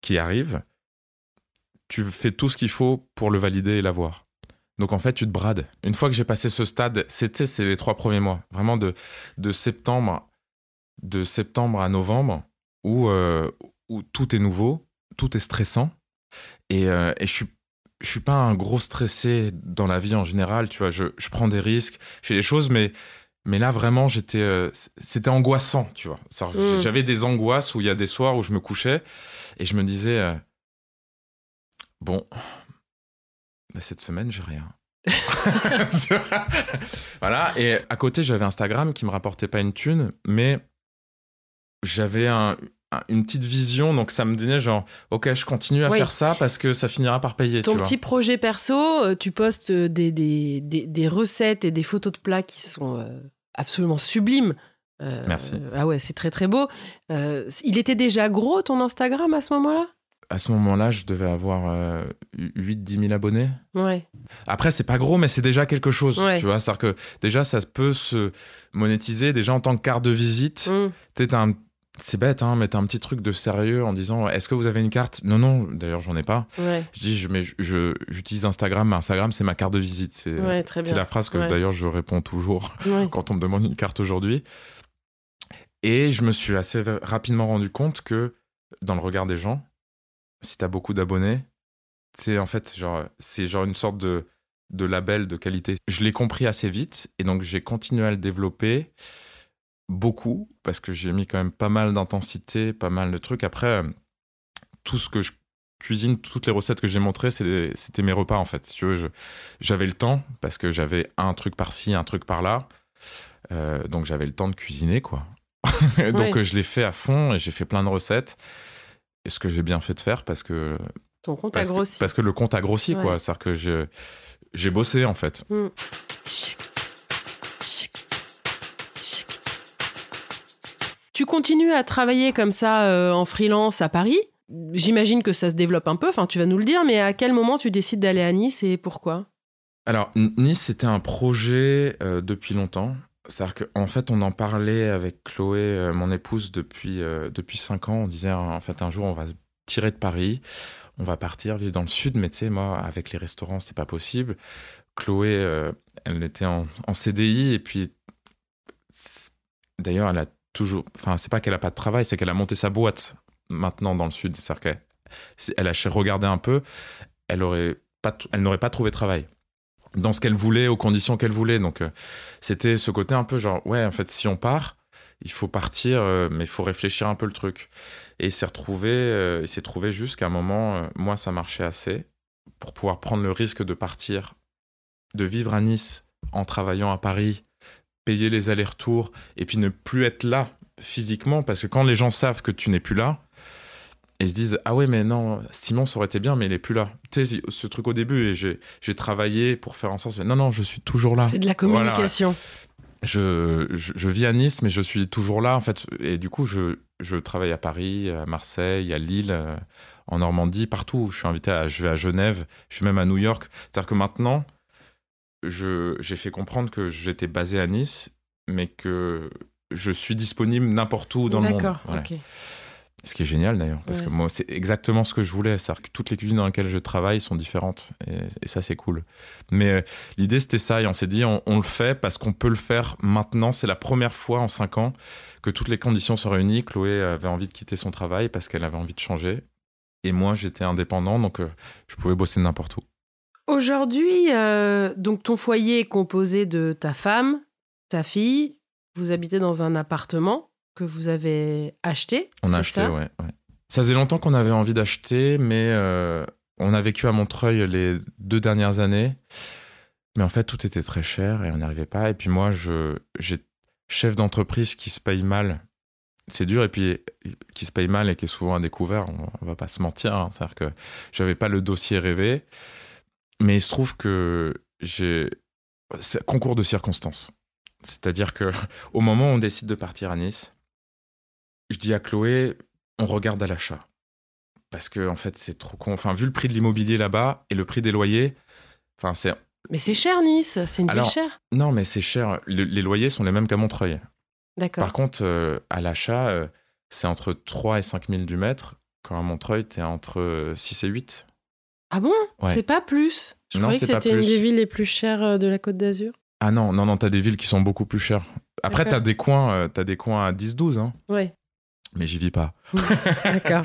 qui arrive, tu fais tout ce qu'il faut pour le valider et l'avoir. Donc en fait, tu te brades. Une fois que j'ai passé ce stade, c'était c'est les trois premiers mois, vraiment de, de septembre de septembre à novembre, où, euh, où tout est nouveau, tout est stressant, et, euh, et je suis je suis pas un gros stressé dans la vie en général, tu vois. Je, je prends des risques, je fais des choses, mais mais là vraiment j'étais euh, c'était angoissant, tu vois. Mmh. J'avais des angoisses où il y a des soirs où je me couchais et je me disais bon cette semaine, j'ai rien. voilà. Et à côté, j'avais Instagram qui me rapportait pas une thune, mais j'avais une petite vision, donc ça me donnait genre, ok, je continue à faire ça parce que ça finira par payer. Ton petit projet perso, euh, tu postes des, des, des, recettes et des photos de plats qui sont euh, absolument sublimes. Euh, Merci. Ah ouais, c'est très très beau. il était déjà gros ton Instagram à ce moment-là? À ce moment-là, je devais avoir 8-10 000 abonnés. Ouais. Après, c'est pas gros, mais c'est déjà quelque chose. Tu vois, c'est-à-dire que déjà, ça peut se monétiser déjà en tant que carte de visite. Mm. C'est bête, hein, mais t'as un petit truc de sérieux en disant est-ce que vous avez une carte? Non, non, d'ailleurs, j'en ai pas. Je dis je, mais j'utilise Instagram, mais Instagram, c'est ma carte de visite. C'est la phrase que d'ailleurs je réponds toujours quand on me demande une carte aujourd'hui. Et je me suis assez rapidement rendu compte que dans le regard des gens, si t'as beaucoup d'abonnés, c'est en fait genre c'est genre une sorte de de label de qualité. Je l'ai compris assez vite et donc j'ai continué à le développer beaucoup parce que j'ai mis quand même pas mal d'intensité, pas mal de trucs. Après, tout ce que je cuisine, toutes les recettes que j'ai montrées, c'était mes repas en fait. Si tu veux, j'avais le temps parce que j'avais un truc par-ci, un truc par-là. Euh, donc j'avais le temps de cuisiner quoi. donc je l'ai fait à fond et j'ai fait plein de recettes ce que j'ai bien fait de faire parce que. Ton compte a grossi. parce que le compte a grossi, quoi. C'est-à-dire que j'ai bossé, en fait. Mm. Tu continues à travailler comme ça euh, en freelance à Paris. J'imagine que ça se développe un peu, enfin tu vas nous le dire, mais à quel moment tu décides d'aller à Nice et pourquoi? Alors Nice, c'était un projet euh, depuis longtemps. C'est-à-dire qu'en fait, on en parlait avec Chloé, euh, mon épouse, depuis, euh, depuis 5 ans. On disait, en fait, un jour, on va tirer de Paris, on va partir vivre dans le sud. Mais tu sais, moi, avec les restaurants, c'était pas possible. Chloé, euh, elle était en, CDI et puis, d'ailleurs, elle a toujours. Enfin, c'est pas qu'elle a pas de travail, c'est qu'elle a monté sa boîte maintenant dans le sud. C'est-à-dire qu'elle a regardé un peu, elle pas, elle n'aurait pas trouvé de travail dans ce qu'elle voulait, aux conditions qu'elle voulait. Donc, euh, c'était ce côté un peu genre, ouais, en fait, si on part, il faut partir, euh, mais il faut réfléchir un peu le truc. Et il s'est retrouvé, euh, il s'est trouvé juste qu'à un moment, moi, ça marchait assez pour pouvoir prendre le risque de partir, de vivre à Nice en travaillant à Paris, payer les allers-retours, et puis ne plus être là physiquement, parce que quand les gens savent que tu n'es plus là, et se disent ah ouais mais non Simon ça aurait été bien mais il est plus là tu sais ce truc au début et j'ai travaillé pour faire en sorte non non je suis toujours là c'est de la communication je, je, vis à Nice mais je suis toujours là en fait et du coup je, je travaille à Paris à Marseille à Lille euh, en Normandie partout je suis invité à je vais à Genève je suis même à New York c'est à dire que maintenant j'ai fait comprendre que j'étais basé à Nice, mais que je suis disponible n'importe où dans le monde. D'accord, Voilà. ok. Ce qui est génial d'ailleurs, parce Ouais. que moi, c'est exactement ce que je voulais. C'est-à-dire que toutes les cuisines dans lesquelles je travaille sont différentes. Et, et ça, c'est cool. Mais euh, l'idée, c'était ça. Et on s'est dit, on, on le fait parce qu'on peut le faire maintenant. C'est la première fois en cinq ans que toutes les conditions sont réunies. Chloé avait envie de quitter son travail parce qu'elle avait envie de changer. Et moi, j'étais indépendant, donc euh, je pouvais bosser n'importe où. Aujourd'hui, euh, donc ton foyer est composé de ta femme, ta fille. Vous habitez dans un appartement que vous avez acheté. On a acheté, ça ouais, ouais. Ça faisait longtemps qu'on avait envie d'acheter, mais euh, on a vécu à Montreuil les deux dernières années. Mais en fait, tout était très cher et on n'y arrivait pas. Et puis moi, je, j'ai chef d'entreprise qui se paye mal. C'est dur et puis qui se paye mal et qui est souvent à découvert. On, va pas se mentir. hein. C'est-à-dire que j'avais pas le dossier rêvé. Mais il se trouve que j'ai c'est concours de circonstances. C'est-à-dire que au moment où on décide de partir à Nice, je dis à Chloé, on regarde à l'achat. Parce que, en fait, c'est trop con. Enfin, vu le prix de l'immobilier là-bas et le prix des loyers, enfin, c'est. Mais c'est cher, Nice. C'est une ville chère. Non, mais c'est cher. Le- les loyers sont les mêmes qu'à Montreuil. D'accord. Par contre, euh, à l'achat, euh, c'est entre 3 et 5 000 du mètre. Quand à Montreuil, t'es entre euh, 6 et 8. Ah bon? Ouais. C'est pas plus? Je Non, croyais que c'est pas c'était une plus. des villes les plus chères euh, de la Côte d'Azur. Ah non, non, non, t'as des villes qui sont beaucoup plus chères. Après, D'accord. t'as des coins, euh, t'as des coins à 10-12, hein. Ouais, Mais j'y vis pas. d'accord.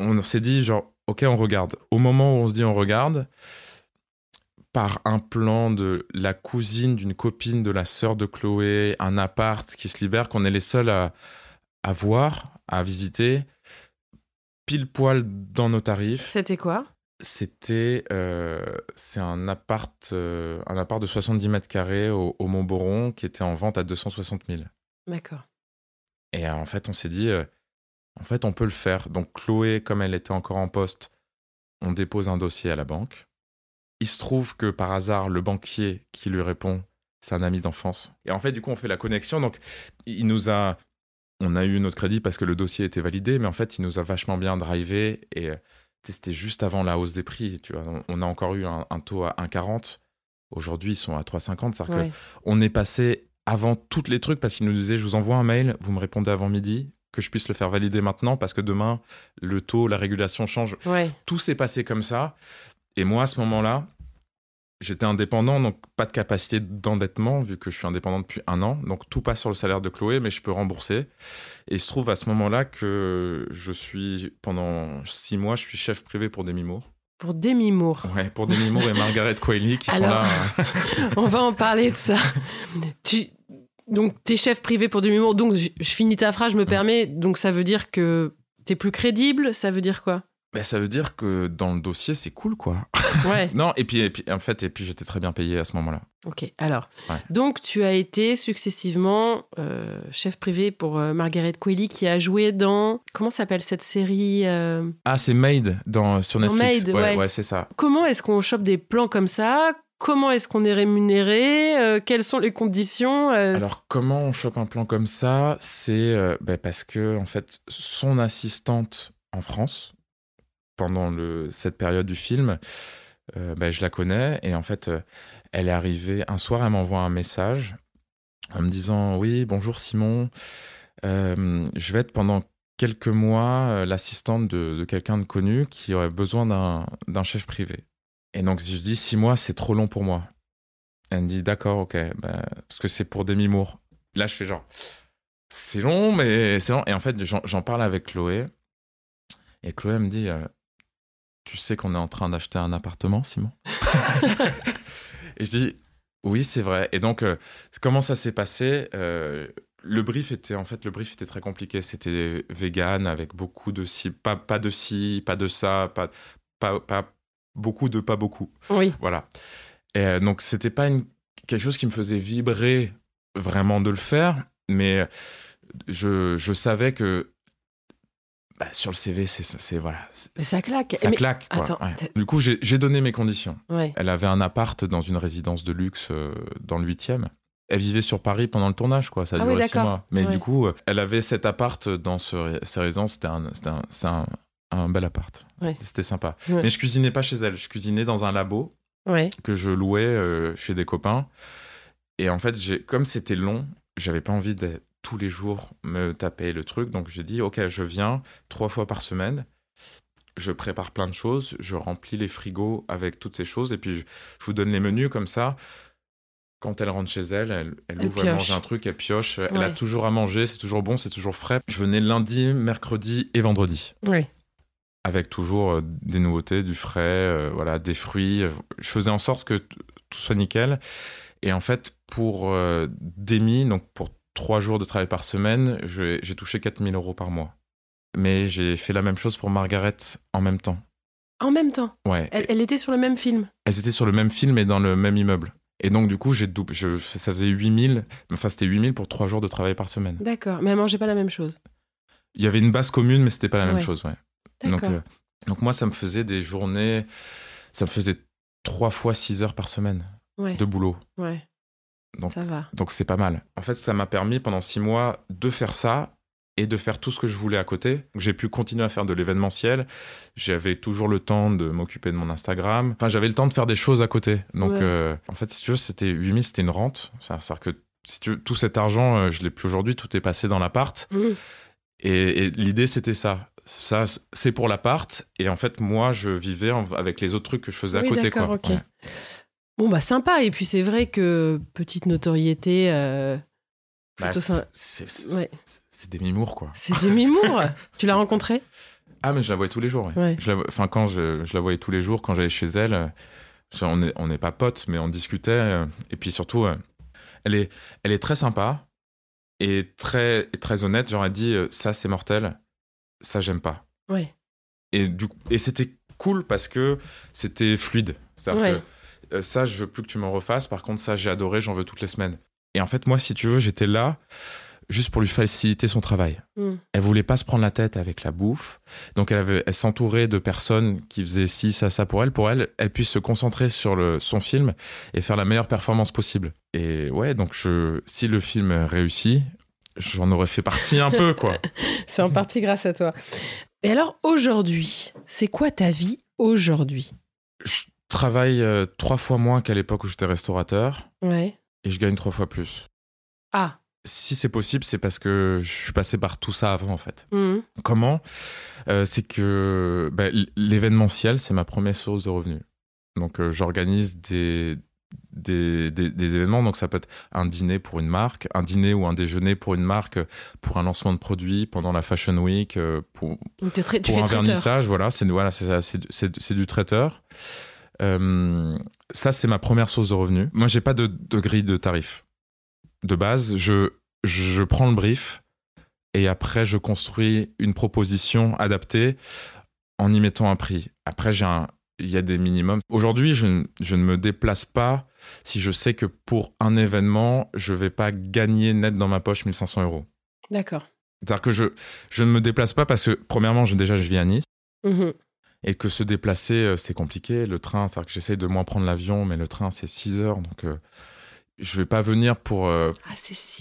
on s'est dit genre ok on regarde au moment où on se dit on regarde par un plan de la cousine d'une copine de la sœur de Chloé un appart qui se libère qu'on est les seuls à, à voir à visiter pile poil dans nos tarifs C'était quoi? C'était euh, c'est un appart euh, un appart de 70 mètres carrés au, au Montboron qui était en vente à 260 000 D'accord. et euh, en fait, on s'est dit, en fait, on peut le faire. Donc, Chloé, comme elle était encore en poste, on dépose un dossier à la banque. Il se trouve que par hasard, le banquier qui lui répond, c'est un ami d'enfance. Et en fait, du coup, on fait la connexion. Donc, il nous a. On a eu notre crédit parce que le dossier était validé, mais en fait, il nous a vachement bien drivé. Et c'était juste avant la hausse des prix. Tu vois. On- a encore eu un, un taux à 1,40. Aujourd'hui, ils sont à 3,50. C'est-à-dire que Ouais. on est passé avant toutes les trucs parce qu'il nous disait je vous envoie un mail, vous me répondez avant midi, que je puisse le faire valider maintenant parce que demain le taux, la régulation change. Ouais. Tout s'est passé comme ça. Et moi à ce moment-là, j'étais indépendant, donc pas de capacité d'endettement vu que je suis indépendant depuis un an. Donc tout passe sur le salaire de Chloé, mais je peux rembourser. Et il se trouve à ce moment-là que je suis pendant six mois, je suis chef privé pour Demi Moore. Pour Demi Moore. Ouais, pour Demi Moore et Margaret Qualley qui Alors- sont là. On va en parler de ça. Tu... Donc, t'es chef privé pour Demi Moore. Donc, je, je finis ta phrase, je me Mm. permets. Donc, ça veut dire que t'es plus crédible Ça veut dire quoi? Ben, ça veut dire que dans le dossier, c'est cool, quoi. Ouais. Non, et puis, et puis en fait, et puis j'étais très bien payé à ce moment-là. Ok, alors. Ouais. Donc, tu as été successivement euh, chef privé pour euh, Margaret Qualley qui a joué dans. Comment s'appelle cette série euh, Ah, c'est Made dans, sur Dans Netflix. Made, ouais, ouais. ouais, c'est ça. Comment est-ce qu'on chope des plans comme ça? Comment est-ce qu'on est rémunéré? Euh, Quelles sont les conditions? Alors, comment on chope un plan comme ça? C'est ben, parce que, en fait, son assistante en France, pendant cette période du film, euh, ben, je la connais. Et en fait, euh, elle est arrivée un soir, elle m'envoie un message en me disant Oui, bonjour Simon, Euh, je vais être pendant quelques mois l'assistante de, quelqu'un de connu qui aurait besoin d'un chef privé. Et donc, je dis Six mois, c'est trop long pour moi. Elle me dit D'accord, ok, ben, parce que c'est pour Demi Moore. Là, je fais genre C'est long, mais c'est long. Et en fait, j'en parle avec Chloé. Et Chloé me dit Tu sais qu'on est en train d'acheter un appartement, Simon Et je dis Oui, c'est vrai. Et donc, euh, comment ça s'est passé Euh, Le brief était en fait le brief était très compliqué. C'était vegan avec beaucoup de ci, pas, pas de ci, pas de ça, pas, pas, pas beaucoup de pas beaucoup. Oui. Voilà. Et euh, donc, c'était pas une- quelque chose qui me faisait vibrer vraiment de le faire, mais je, je savais que bah, sur le CV, c'est voilà, ça claque. ça Mais- claque. quoi. attends, Ouais. t'es- Du coup, j'ai donné mes conditions. Ouais. Elle avait un appart dans une résidence de luxe euh, dans le 8e. Elle vivait sur Paris pendant le tournage, quoi. Ça a Ah duré oui, six mois. Mais Ouais. du coup, euh, elle avait cet appart dans ce, ces résidences. C'était un, c'était un- un- un bel appart. Ouais. C'était- sympa. Ouais. Mais je cuisinais pas chez elle. Je cuisinais dans un labo Ouais. que je louais euh, chez des copains. Et en fait, j'ai, comme c'était long, j'avais pas envie de tous les jours me taper le truc. Donc j'ai dit, ok, je viens trois fois par semaine. Je prépare plein de choses. Je remplis les frigos avec toutes ces choses. Et puis je, je vous donne les menus comme ça. Quand elle rentre chez elle, elle, elle Elle ouvre, elle mange un truc, elle pioche. Elle a toujours à manger, c'est toujours bon, c'est toujours frais. Je venais lundi, mercredi et vendredi Ouais. avec toujours euh, des nouveautés, du frais, euh, voilà, des fruits. Je faisais en sorte que tout soit nickel. Et en fait, pour euh, Demi, donc pour trois jours de travail par semaine, j'ai touché 4000 euros par mois. Mais j'ai fait la même chose pour Margaret en même temps. En même temps, Ouais. elle, elle était sur le même film? Elles étaient sur le même film et dans le même immeuble. Et donc, du coup, j'ai je, ça faisait 8000. Enfin, c'était 8000 pour trois jours de travail par semaine. D'accord, mais elle mangeait pas la même chose. Il y avait une base commune, mais c'était pas la même chose, ouais. Donc, euh, donc moi, ça me faisait des journées, ça me faisait trois fois six heures par semaine ouais, de boulot. ouais. Donc- ça va. Donc c'est pas mal. En fait, ça m'a permis pendant six mois de faire ça et de faire tout ce que je voulais à côté. J'ai pu continuer à faire de l'événementiel. J'avais toujours le temps de m'occuper de mon Instagram. Enfin, j'avais le temps de faire des choses à côté. Donc, Ouais. euh, en fait, si tu veux, c'était 8000, c'était une rente. C'est-à-dire que si tu veux, tout cet argent, euh, je l'ai plus aujourd'hui, tout est passé dans l'appart. Mhm. Et, et l'idée, c'était ça. Ça, c'est pour l'appart. Et en fait, moi, je vivais en- avec les autres trucs que je faisais Oui, à côté. Quoi. Ouais. Bon, bah sympa. Et puis c'est vrai que petite notoriété, euh, Bah, c'est Ouais. mimours, quoi. c'est Demi Moore. tu l'as rencontrée? Ah, mais je la voyais tous les jours. ouais. Ouais. Je la Enfin, quand je, je la voyais tous les jours, quand j'allais chez elle, euh, on n'est pas potes, mais on discutait. euh, et puis surtout, elle, est, elle est très sympa et très, très honnête. Genre, elle dit ça, c'est mortel, ça, j'aime pas. Ouais. Et, du et c'était cool parce que c'était fluide. C'est-à-dire que euh, ça, je veux plus que tu m'en refasses. Par contre, ça, j'ai adoré, j'en veux toutes les semaines. Et en fait, moi, si tu veux, j'étais là juste pour lui faciliter son travail. Mm. Elle voulait pas se prendre la tête avec la bouffe. Donc, elle, avait, elle s'entourait de personnes qui faisaient ci, ça, ça pour elle. Pour elle, elle puisse se concentrer sur le, son film et faire la meilleure performance possible. Et ouais, donc, je, si le film réussit, j'en aurais fait partie un peu, quoi. C'est en partie grâce à toi. Et alors aujourd'hui, c'est quoi ta vie aujourd'hui? Je travaille euh, trois fois moins qu'à l'époque où j'étais restaurateur. Ouais. et je gagne trois fois plus. Ah. Si c'est possible, c'est parce que je suis passé par tout ça avant, en fait. Mhm. Comment? Euh, C'est que bah, l'événementiel, c'est ma première source de revenus. Donc, euh, j'organise des, des, des- des événements. Donc, ça peut être un dîner pour une marque, un dîner ou un déjeuner pour une marque, pour un lancement de produit pendant la Fashion Week, pour, pour un vernissage, voilà, c'est voilà, c'est ça, c'est c'est- c'est du traiteur. Euh, ça, c'est ma première source de revenus. Moi, j'ai pas de, de grille de tarifs. De base, je, je prends le brief et après, je construis une proposition adaptée en y mettant un prix. Après, j'ai un, il y a des minimums. Aujourd'hui, je, ne- je ne me déplace pas si je sais que pour un événement, je vais pas gagner net dans ma poche 1500 euros. D'accord. C'est-à-dire que je, je ne me déplace pas parce que, premièrement, je, déjà, je vis à Nice Mhm. Et que se déplacer, euh, c'est compliqué. Le train, c'est-à-dire que j'essaie de moins prendre l'avion, mais le train, c'est 6 heures. Donc, euh, je vais pas venir pour, euh, Ah,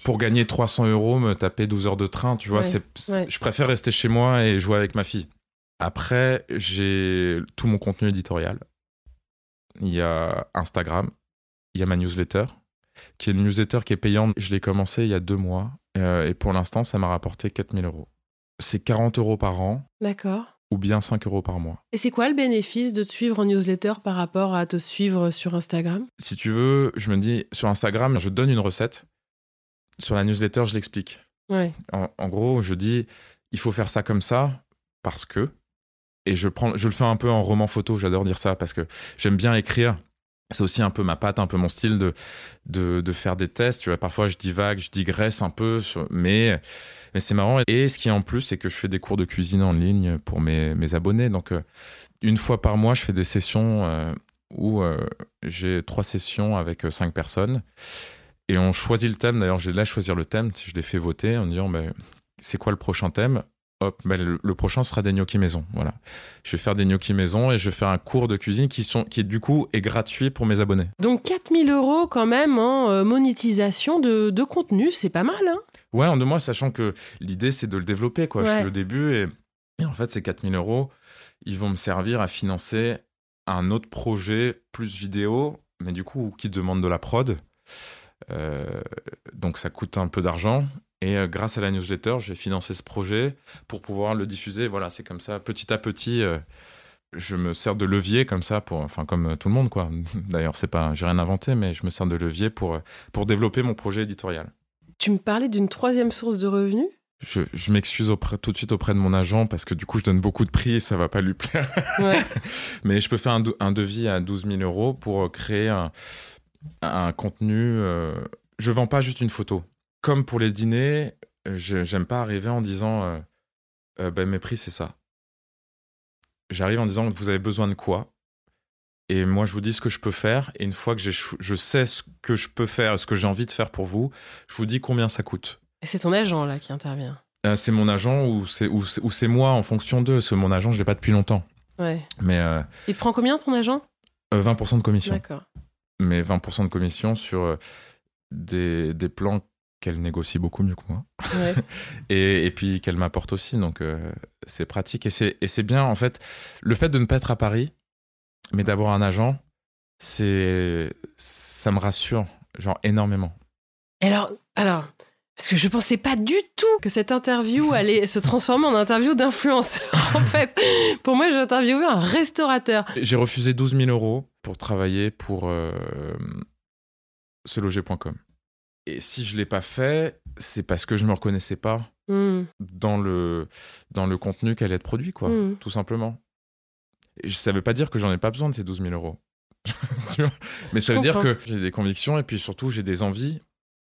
pour gagner 300 euros, me taper 12 heures de train. Tu vois, Ouais, c'est, c'est- ouais. je préfère rester chez moi et jouer avec ma fille. Après, j'ai tout mon contenu éditorial. Il y a Instagram, il y a ma newsletter, qui est une newsletter qui est payante. Je l'ai commencé il y a deux mois euh, et pour l'instant, ça m'a rapporté 4000 euros. C'est 40 euros par an D'accord. Ou bien 5 euros par mois. Et c'est quoi le bénéfice de te suivre en newsletter par rapport à te suivre sur Instagram? Si tu veux, je me dis, sur Instagram, je donne une recette. Sur la newsletter, je l'explique. Ouais. En, en gros, je dis, il faut faire ça comme ça parce que. Et je, prends, je le fais un peu en roman photo, j'adore dire ça parce que j'aime bien écrire. C'est aussi un peu ma patte, un peu mon style de, faire des tests. Tu vois, parfois je divague, je digresse un peu, mais, c'est marrant. Et ce qui est en plus, c'est que je fais des cours de cuisine en ligne pour mes, abonnés. Donc, euh, une fois par mois, je fais des sessions euh, où euh, j'ai trois sessions avec cinq personnes. Et on choisit le thème. D'ailleurs, les laisse choisir le thème. Je les fais voter en disant c'est quoi le prochain thème? Hop, ben, le, le prochain sera des gnocchis maison. Voilà. Je vais faire des gnocchis maison et je vais faire un cours de cuisine qui, sont, qui du coup, est gratuit pour mes abonnés. Donc 4000 euros quand même en euh, monétisation de, de contenu, c'est pas mal. Hein Ouais, en deux mois, sachant que l'idée, c'est de le développer. Quoi. Je Ouais. suis au début et Et en fait, ces 4000 euros, ils vont me servir à financer un autre projet plus vidéo, mais du coup, qui demande de la prod. Euh, donc ça coûte un peu d'argent. Et euh, grâce à la newsletter, j'ai financé ce projet pour pouvoir le diffuser. Voilà, c'est comme ça, petit à petit, euh, je me sers de levier comme ça, pour, enfin comme tout le monde, quoi. D'ailleurs, c'est pas, j'ai rien inventé, mais je me sers de levier pour, pour développer mon projet éditorial. Tu me parlais d'une troisième source de revenus? Je, je m'excuse tout de suite auprès de mon agent parce que du coup je donne beaucoup de prix et ça va pas lui plaire. Ouais. Mais je peux faire un, un, devis à 12 000 euros pour créer un, un contenu. Euh, je vends pas juste une photo. Comme pour les dîners, j'aime pas arriver en disant euh, euh, ben, mes prix c'est ça. J'arrive en disant vous avez besoin de quoi? Et moi je vous dis ce que je peux faire et une fois que je sais ce que je peux faire, ce que j'ai envie de faire pour vous, je vous dis combien ça coûte. Et c'est ton agent là qui intervient. c'est mon agent ou c'est ou, c'est moi en fonction d'eux. Parce que mon agent je l'ai pas depuis longtemps. Ouais. Mais il te prend combien ton agent? 20% de commission. D'accord mais 20% de commission sur euh, des, des plans qu'elle négocie beaucoup mieux que moi. Ouais. et, et, puis qu'elle m'apporte aussi. Donc euh, c'est pratique. Et c'est bien, en fait, le fait de ne pas être à Paris, mais d'avoir un agent, c'est ça me rassure, genre énormément. alors, alors, parce que je pensais pas du tout que cette interview allait se transformer en interview d'influenceur. en fait, pour moi, j'ai interviewé un restaurateur. J'ai refusé 12 000 euros pour travailler pour euh, seloger.com. Et si je l'ai pas fait, c'est parce que je me reconnaissais pas mm. dans le dans le contenu qu'elle allait être produit, quoi, mm. tout simplement. Et ça veut pas dire que j'en ai pas besoin de ces 12 000 euros. Mais ça veut dire que j'ai des convictions et puis surtout j'ai des envies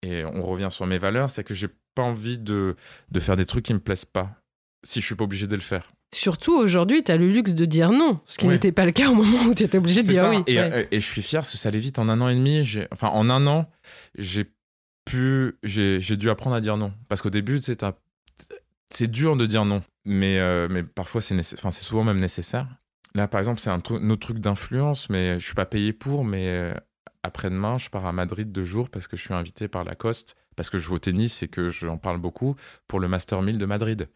et on revient sur mes valeurs, c'est que j'ai pas envie de, de faire des trucs qui me plaisent pas, si je suis pas obligé de le faire. Surtout aujourd'hui, tu as le luxe de dire non, ce qui n'était pas le cas au moment où tu étais obligé de dire ça. oui. Et, Ouais. euh, et je suis fier parce que ça allait vite. En un an et demi, enfin en un an, j'ai pu, j'ai, j'ai dû apprendre à dire non. Parce qu'au début, c'est dur de dire non, mais euh, mais parfois c'est nécessaire. Enfin, c'est souvent même nécessaire. Là, par exemple, c'est un, tru- un autre truc d'influence, mais je suis pas payé pour. Mais euh, après-demain, je pars à Madrid deux jours parce que je suis invité par Lacoste, parce que je joue au tennis et que j'en parle beaucoup pour le Master 1000 de Madrid.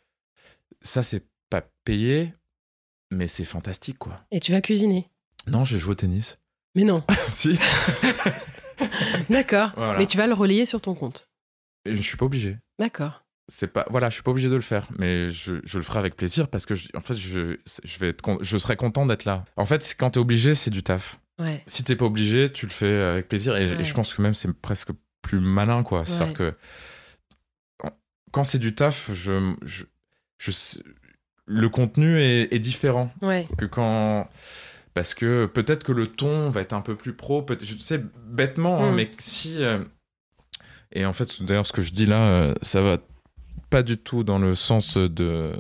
Ça, c'est pas payé, mais c'est fantastique, quoi. Et tu vas cuisiner? Non, j'ai joué au tennis. Mais non, si. d'accord. Voilà. Mais tu vas le relayer sur ton compte. Et je suis pas obligé. D'accord. C'est pas voilà, je suis pas obligé de le faire, mais je, je le ferai avec plaisir parce que je- en fait je, je vais être con- je serai content d'être là. En fait, quand t'es obligé, c'est du taf. Ouais. Si t'es pas obligé, tu le fais avec plaisir et, je pense que même c'est presque plus malin quoi. C'est-à-dire que quand- c'est du taf, je, je, je sais- le contenu est, est différent que quand parce que peut-être que le ton va être un peu plus pro je sais bêtement hein, Mm. mais si euh, et en fait d'ailleurs ce que je dis là euh, ça va pas du tout dans le sens de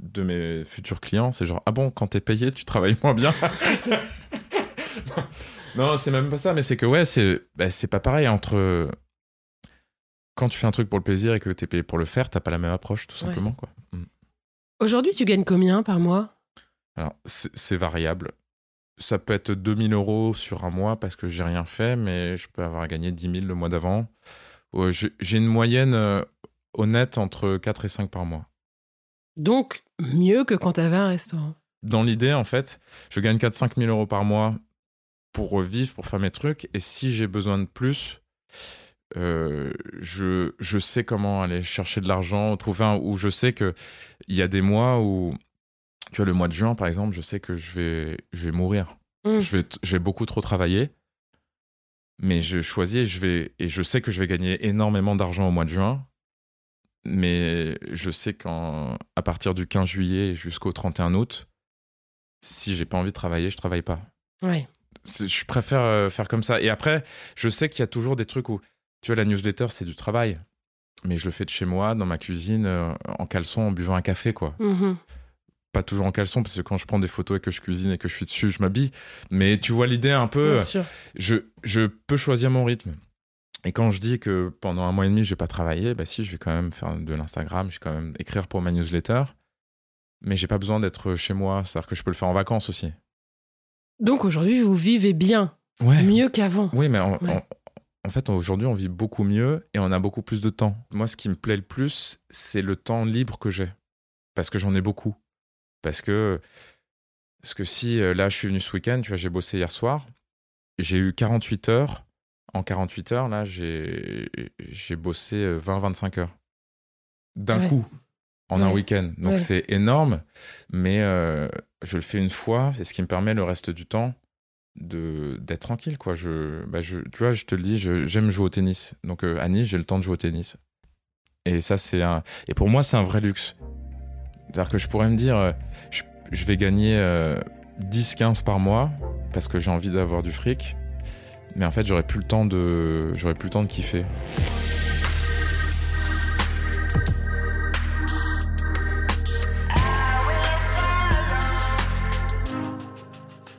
de mes futurs clients c'est genre ah bon quand t'es payé tu travailles moins bien? Non c'est même pas ça mais c'est que ouais c'est bah, c'est pas pareil entre quand tu fais un truc pour le plaisir et que t'es payé pour le faire t'as pas la même approche tout Ouais. simplement quoi Mm. Aujourd'hui, tu gagnes combien par mois? Alors, c'est variable. Ça peut être 2000 euros sur un mois parce que j'ai rien fait, mais je peux avoir gagné 10 000 le mois d'avant. J'ai une moyenne euh, honnête entre 4 et 5 par mois. Donc, mieux que quand tu avais un restaurant. Dans l'idée, en fait, je gagne 4-5 000 euros par mois pour vivre, pour faire mes trucs. Et si j'ai besoin de plus, euh, je, je sais comment aller chercher de l'argent, trouver un, où je sais que il y a des mois où, tu vois, le mois de juin, par exemple, je sais que je vais, je vais mourir. Mm. Je, vais, je vais beaucoup trop travailler. Mais je choisis et je, vais, et je sais que je vais gagner énormément d'argent au mois de juin. Mais je sais qu'à partir du 15 juillet jusqu'au 31 août, si j'ai pas envie de travailler, je travaille pas. Ouais. Je préfère euh, faire comme ça. Et après, je sais qu'il y a toujours des trucs où, tu vois, la newsletter, c'est du travail. Mais je le fais de chez moi, dans ma cuisine, euh, en caleçon, en buvant un café, quoi. Mhm. Pas toujours en caleçon, parce que quand je prends des photos et que je cuisine et que je suis dessus, je m'habille. Mais tu vois l'idée un peu. Bien sûr. Je, je peux choisir mon rythme. Et quand je dis que pendant un mois et demi, je vais pas travailler, bah si, je vais quand même faire de l'Instagram, je vais quand même écrire pour ma newsletter. Mais j'ai pas besoin d'être chez moi, c'est-à-dire que je peux le faire en vacances aussi. Donc aujourd'hui, vous vivez bien, Ouais. mieux qu'avant. Oui, mais en, Ouais. en- en fait, aujourd'hui, on vit beaucoup mieux et on a beaucoup plus de temps. Moi, ce qui me plaît le plus, c'est le temps libre que j'ai. parce que j'en ai beaucoup. Parce que, parce que si euh, là, je suis venu ce week-end, tu vois, j'ai bossé hier soir, j'ai eu 48 heures. En 48 heures, là, j'ai bossé 20-25 heures. D'un Ouais. coup, en un week-end. Donc Ouais. c'est énorme, mais euh, je le fais une fois, c'est ce qui me permet le reste du temps de d'être tranquille quoi je, bah, je tu vois je te le dis j'aime jouer au tennis donc euh, à Nice j'ai le temps de jouer au tennis et ça c'est un et pour moi c'est un vrai luxe c'est à dire que je pourrais me dire euh, je, vais gagner 10-15 par mois parce que j'ai envie d'avoir du fric mais en fait j'aurais plus le temps de j'aurais plus le temps de kiffer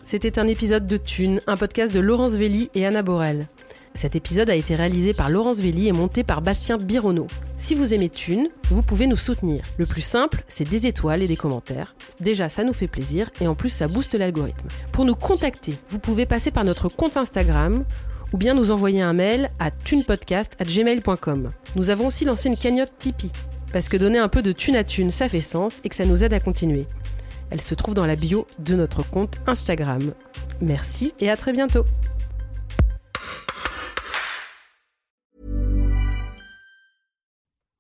C'était un épisode de Thune, un podcast de Laurence Velli et Anna Borel. Cet épisode a été réalisé par Laurence Velli et monté par Bastien Bironneau. Si vous aimez Thune, vous pouvez nous soutenir. Le plus simple, c'est des étoiles et des commentaires. Déjà, ça nous fait plaisir et en plus, ça booste l'algorithme. Pour nous contacter, vous pouvez passer par notre compte Instagram ou bien nous envoyer un mail à thunepodcast@gmail.com. Nous avons aussi lancé une cagnotte Tipeee parce que donner un peu de thune à thune, ça fait sens et que ça nous aide à continuer. Elle se trouve dans la bio de notre compte Instagram. Merci et à très bientôt.